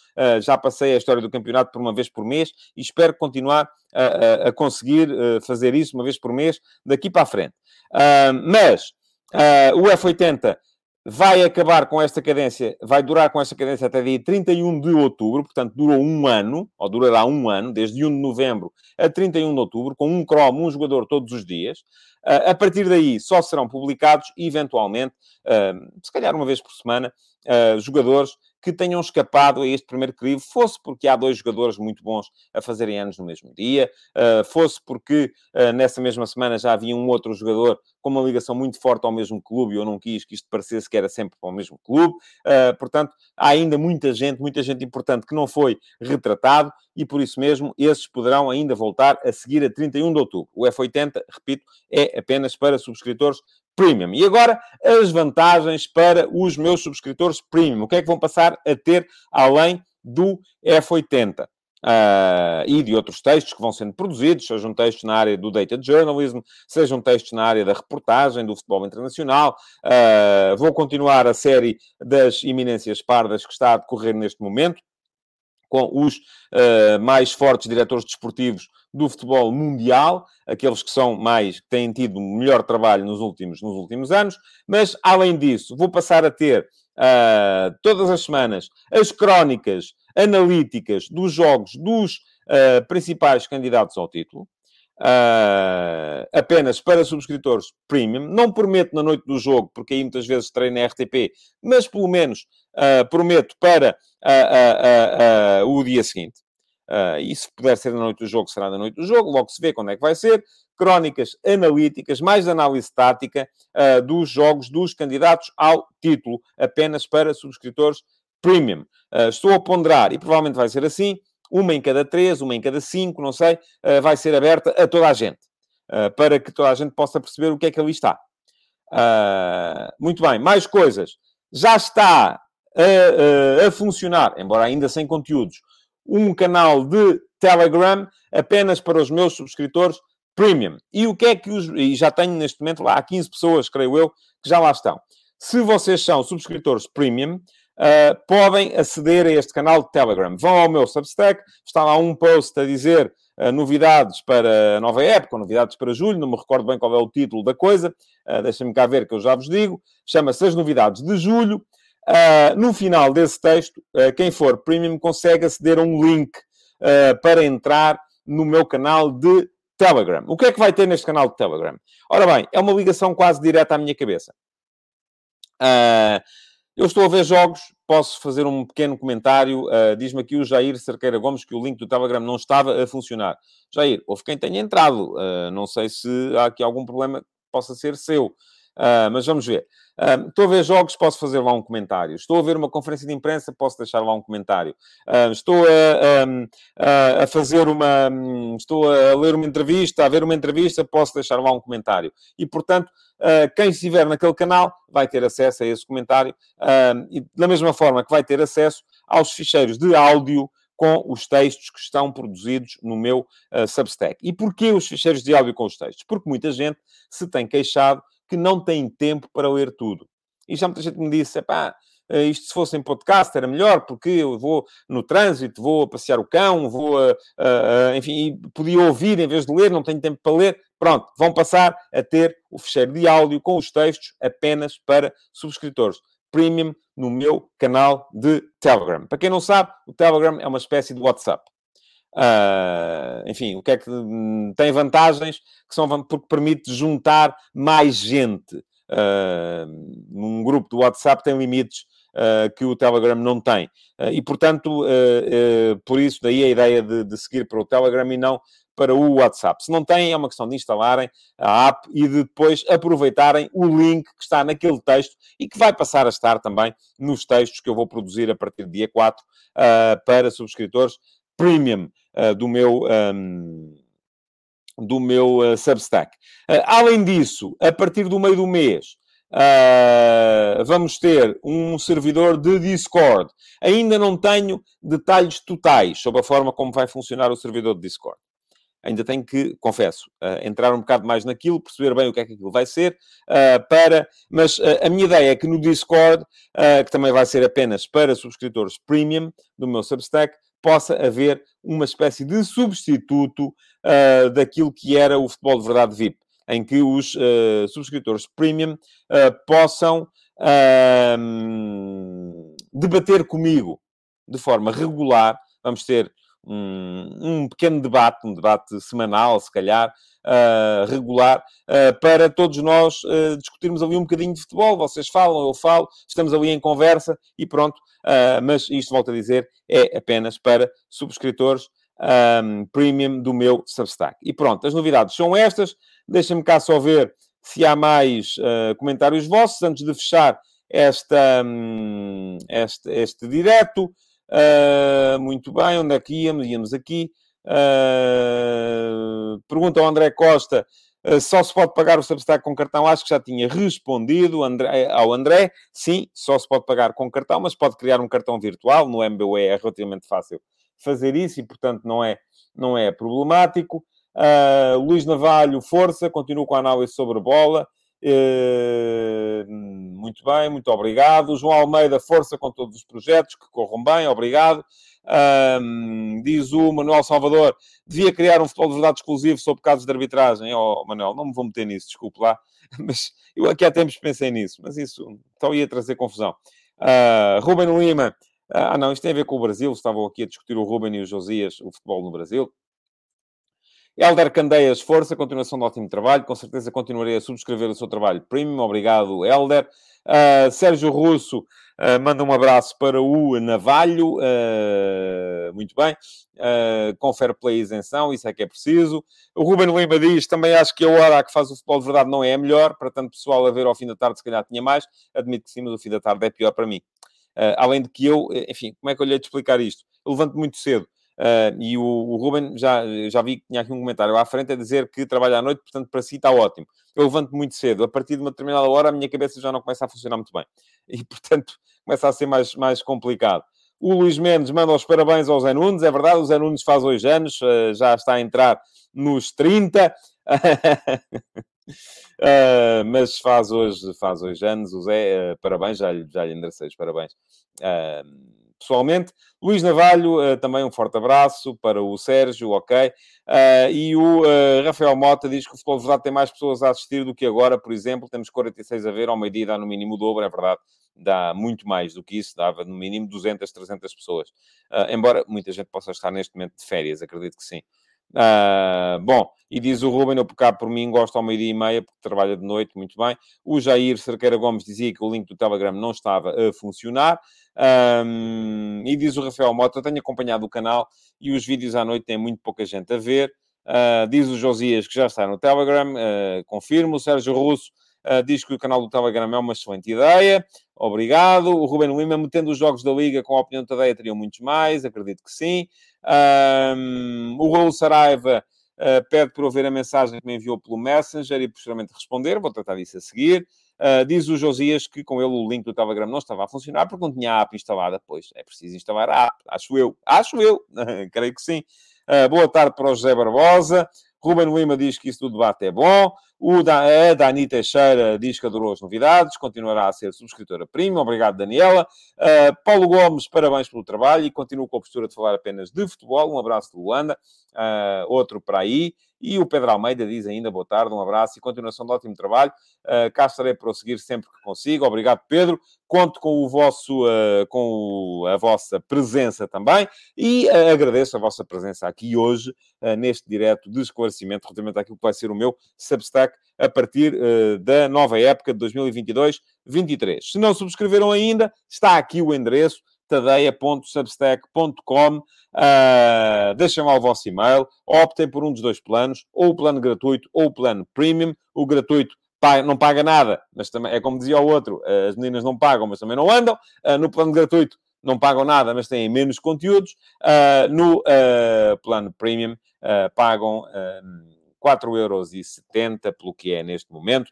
já passei a história do campeonato por uma vez por mês e espero continuar a, a, a conseguir fazer isso uma vez por mês daqui para a frente. mas o F80 vai acabar com esta cadência, vai durar com esta cadência até dia 31 de outubro, portanto durou um ano, ou durará um ano, desde 1 de novembro a 31 de outubro, com um cromo, um jogador todos os dias. Uh, a partir daí só serão publicados, eventualmente, uh, se calhar uma vez por semana, uh, jogadores que tenham escapado a este primeiro crivo, fosse porque há dois jogadores muito bons a fazerem anos no mesmo dia, uh, fosse porque uh, nessa mesma semana já havia um outro jogador com uma ligação muito forte ao mesmo clube e eu não quis que isto parecesse que era sempre para o mesmo clube. Uh, portanto, há ainda muita gente, muita gente importante que não foi retratado e por isso mesmo esses poderão ainda voltar a seguir a 31 de outubro. O F80, repito, é apenas para subscritores Premium. E agora, as vantagens para os meus subscritores Premium. O que é que vão passar a ter além do F80? Uh, ah, e de outros textos que vão sendo produzidos, sejam textos na área do data journalism, sejam textos na área da reportagem, do futebol internacional. Uh, vou continuar a série das iminências pardas que está a decorrer neste momento, com os uh, mais fortes diretores desportivos do futebol mundial, aqueles que são mais, que têm tido melhor trabalho nos últimos, nos últimos anos, mas além disso, vou passar a ter uh, todas as semanas as crónicas analíticas dos jogos dos uh, principais candidatos ao título. Uh, apenas para subscritores premium. Não prometo na noite do jogo, porque aí muitas vezes treino na RTP, mas pelo menos uh, prometo para uh, o dia seguinte. E se puder ser na noite do jogo, será na noite do jogo, logo se vê quando é que vai ser. Crónicas analíticas, mais análise tática dos jogos dos candidatos ao título, apenas para subscritores premium. Estou a ponderar, e provavelmente vai ser assim, uma em cada três, uma em cada cinco, não sei, vai ser aberta a toda a gente, para que toda a gente possa perceber o que é que ali está. muito bem, mais coisas. Já está a, a, a funcionar, embora ainda sem conteúdos, um canal de Telegram apenas para os meus subscritores premium. E o que é que os. E já tenho neste momento lá 15 pessoas, creio eu, que já lá estão. Se vocês são subscritores premium, uh, podem aceder a este canal de Telegram. Vão ao meu Substack, está lá um post a dizer uh, novidades para a nova época, novidades para julho, não me recordo bem qual é o título da coisa, uh, deixem-me cá ver que eu já vos digo. Chama-se As Novidades de Julho. Uh, no final desse texto, uh, quem for premium consegue aceder a um link uh, para entrar no meu canal de Telegram. O que é que vai ter neste canal de Telegram? Ora bem, é uma ligação quase direta à minha cabeça. Eu estou a ver jogos, posso fazer um pequeno comentário. Diz-me aqui o Jair Cerqueira Gomes que o link do Telegram não estava a funcionar. Jair, houve quem tenha entrado. não sei se há aqui algum problema que possa ser seu. Uh, mas vamos ver. Uh, estou a ver jogos, posso fazer lá um comentário. Estou a ver uma conferência de imprensa, posso deixar lá um comentário. Uh, estou a, a, fazer uma. Um, estou a ler uma entrevista, a ver uma entrevista, posso deixar lá um comentário. E, portanto, quem estiver naquele canal vai ter acesso a esse comentário, e da mesma forma que vai ter acesso aos ficheiros de áudio com os textos que estão produzidos no meu uh, Substack. E porquê os ficheiros de áudio com os textos? Porque muita gente se tem queixado que não têm tempo para ler tudo. E já muita gente me disse, pá, eh, isto se fosse em podcast era melhor, porque eu vou no trânsito, vou passear o cão, vou enfim, podia ouvir em vez de ler, não tenho tempo para ler. Pronto, vão passar a ter o fecheiro de áudio com os textos apenas para subscritores premium no meu canal de Telegram. Para quem não sabe, o Telegram é uma espécie de WhatsApp. Uh, enfim, o que é que hum, tem vantagens que são porque permite juntar mais gente. Uh, num grupo do WhatsApp tem limites uh, que o Telegram não tem. e, portanto, por isso, daí a ideia de, de seguir para o Telegram e não para o WhatsApp. Se não têm, é uma questão de instalarem a app e de depois aproveitarem o link que está naquele texto e que vai passar a estar também nos textos que eu vou produzir a partir do dia 4 uh, para subscritores premium uh, do meu. Um, do meu uh, Substack. Uh, além disso, a partir do meio do mês, Uh, vamos ter um servidor de Discord. Ainda não tenho detalhes totais sobre a forma como vai funcionar o servidor de Discord. Ainda tenho que, confesso, uh, entrar um bocado mais naquilo, perceber bem o que é que aquilo vai ser, uh, para... Mas a minha ideia é que no Discord, que também vai ser apenas para subscritores premium do meu Substack, possa haver uma espécie de substituto daquilo que era o futebol de verdade VIP em que os uh, subscritores premium uh, possam uh, debater comigo de forma regular. Vamos ter um, um, pequeno debate, um debate semanal, se calhar, uh, regular, uh, para todos nós uh, discutirmos ali um bocadinho de futebol. Vocês falam, eu falo, estamos ali em conversa e pronto. mas isto, volto a dizer, é apenas para subscritores um, premium do meu Substack. E pronto, as novidades são estas. Deixem-me cá só ver se há mais comentários vossos antes de fechar esta, um, este, este direto. Uh, muito bem, onde é que íamos? Íamos aqui. Uh, pergunta ao André Costa uh, só se pode pagar o Substack com cartão. Acho que já tinha respondido André, ao André. Sim, só se pode pagar com cartão, mas pode criar um cartão virtual. No MBWay é relativamente fácil fazer isso e, portanto, não é, não é problemático. Uh, Luís Navalho, força, continuo com a análise sobre bola. Uh, muito bem, muito obrigado. João Almeida, força com todos os projetos, que corram bem, obrigado. Um, diz o Manuel Salvador, devia criar um futebol de verdade exclusivo sobre casos de arbitragem. Oh, Manuel, não me vou meter nisso, desculpe lá, mas eu aqui há tempos pensei nisso, mas isso então ia trazer confusão. Uh, Ruben Lima, ah, não, isto tem a ver com o Brasil. Estavam aqui a discutir o Ruben e o Josias, o futebol no Brasil. Helder Candeias, força, continuação de ótimo trabalho. Com certeza continuarei a subscrever o seu trabalho premium. Obrigado, Helder. Uh, Sérgio Russo uh, manda um abraço para o Navalho. Uh, muito bem. fair play isenção, isso é que é preciso. O Ruben Lima diz, também acho que a hora que faz o futebol de verdade não é a melhor. Para tanto pessoal a ver ao fim da tarde, se calhar tinha mais. Admito que sim, mas o fim da tarde é pior para mim. Uh, além de que eu, enfim, como é que eu lhe hei de explicar isto? Eu levanto muito cedo. Uh, e o, o Ruben, já, já vi que tinha aqui um comentário à frente a dizer que trabalha à noite, portanto, para si está ótimo. Eu levanto muito cedo. A partir de uma determinada hora, a minha cabeça já não começa a funcionar muito bem. E, portanto, começa a ser mais, mais complicado. O Luís Mendes manda os parabéns ao Zé Nunes. É verdade, o Zé Nunes faz hoje anos, uh, já está a entrar nos 30. Uh, mas faz hoje, faz hoje anos, o Zé, parabéns, já já lhe enderecei os parabéns pessoalmente. Luís Navalho, também um forte abraço para o Sérgio, ok. e o Rafael Mota diz que o futebol de verdade tem mais pessoas a assistir do que agora, por exemplo, temos 46 a ver, ao meio-dia dá no mínimo o dobro, é verdade, dá muito mais do que isso, dava no mínimo 200, 300 pessoas. embora muita gente possa estar neste momento de férias, acredito que sim. Uh, bom, e diz o Ruben, eu cá por mim gosto ao meio-dia e meia, porque trabalha de noite, muito bem. O Jair Cerqueira Gomes dizia que o link do Telegram não estava a funcionar. Um, e diz o Rafael Mota, tenho acompanhado o canal e os vídeos à noite têm muito pouca gente a ver. Uh, diz o Josias que já está no Telegram, uh, confirmo. O Sérgio Russo Uh, diz que o canal do Telegram é uma excelente ideia. Obrigado. O Ruben Lima, metendo os jogos da Liga com a opinião da Tadeia, teriam muitos mais. Acredito que sim. Um, o Raul Saraiva uh, pede por ouvir a mensagem que me enviou pelo Messenger e posteriormente responder. Vou tratar disso a seguir. Uh, diz o Josias que com ele o link do Telegram não estava a funcionar porque não tinha a app instalada. Pois, é preciso instalar a app. Acho eu. Acho eu. Creio que sim. Uh, boa tarde para o José Barbosa. Ruben Lima diz que isso do debate é bom. O da, a Dani Teixeira diz que adorou as novidades, continuará a ser subscritora prima. Obrigado, Daniela. Uh, Paulo Gomes, parabéns pelo trabalho e continuo com a postura de falar apenas de futebol. Um abraço de Luanda, uh, outro para aí. E o Pedro Almeida diz ainda boa tarde, um abraço e continuação de ótimo trabalho. Uh, cá estarei para seguir sempre que consigo. Obrigado, Pedro. Conto com o vosso, uh, com a vossa presença também e uh, agradeço a vossa presença aqui hoje neste direto de esclarecimento relativamente àquilo que vai ser o meu Substack a partir da nova época de 2022-23. Se não subscreveram ainda, está aqui o endereço tadeia.substack.com. Uh, deixem lá o vosso e-mail, optem por um dos dois planos, ou o plano gratuito ou o plano premium. O gratuito não paga nada, mas também é como dizia o outro: uh, as meninas não pagam, mas também não andam. Uh, no plano gratuito não pagam nada, mas têm menos conteúdos. Uh, no plano premium pagam uh, 4,70€ pelo que é neste momento.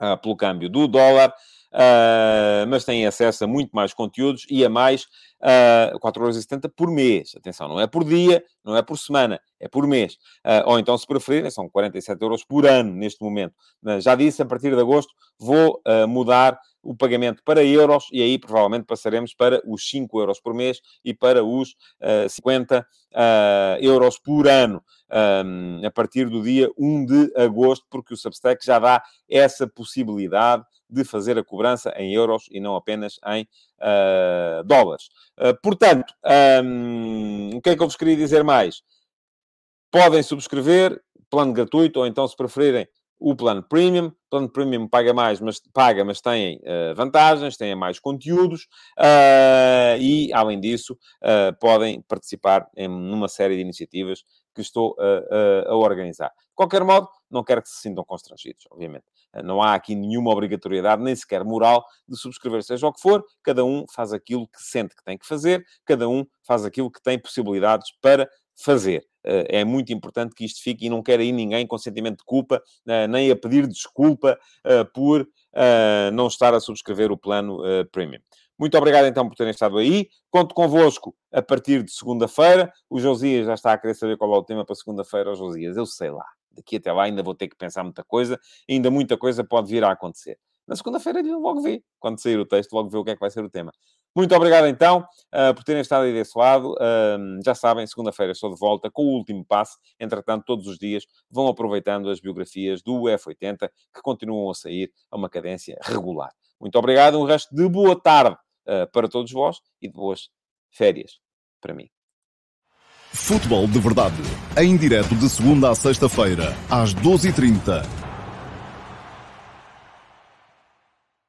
uh, pelo câmbio do dólar. Uh, mas têm acesso a muito mais conteúdos e a mais uh, 4,70€ por mês. Atenção, não é por dia, não é por semana, é por mês. Uh, ou então, se preferirem, são 47 euros por ano neste momento. Já disse, a partir de agosto vou uh, mudar o pagamento para euros e aí provavelmente passaremos para os 5 euros por mês e para os uh, 50 uh, euros por ano um, a partir do dia 1 de agosto, porque o Substack já dá essa possibilidade de fazer a cobrança em euros e não apenas em uh, dólares. Uh, portanto, um, o que é que eu vos queria dizer mais? Podem subscrever, plano gratuito, ou então, se preferirem, o plano premium. O plano premium paga mais, mas paga, mas tem uh, vantagens, tem mais conteúdos uh, e, além disso, uh, podem participar em uma série de iniciativas que estou a organizar. De qualquer modo, não quero que se sintam constrangidos, obviamente. Não há aqui nenhuma obrigatoriedade, nem sequer moral, de subscrever seja o que for. Cada um faz aquilo que sente que tem que fazer, cada um faz aquilo que tem possibilidades para fazer. Eh, é muito importante que isto fique e não quero aí ninguém com sentimento de culpa, eh, nem a pedir desculpa eh, por não estar a subscrever o plano premium. Muito obrigado então por terem estado aí. Conto convosco a partir de segunda-feira. O Josias já está a querer saber qual é o tema para segunda-feira. O Josias, eu sei lá. Daqui até lá ainda vou ter que pensar muita coisa. Ainda muita coisa pode vir a acontecer. Na segunda-feira logo vi. Quando sair o texto, logo vê o que é que vai ser o tema. Muito obrigado, então, uh, por terem estado aí desse lado. Uh, já sabem, segunda-feira estou de volta com o último passo. Entretanto, todos os dias vão aproveitando as biografias do F80, que continuam a sair a uma cadência regular. Muito obrigado. Um resto de boa tarde uh, para todos vós e de boas férias para mim. Futebol de Verdade, em direto de segunda a sexta-feira, às 12h30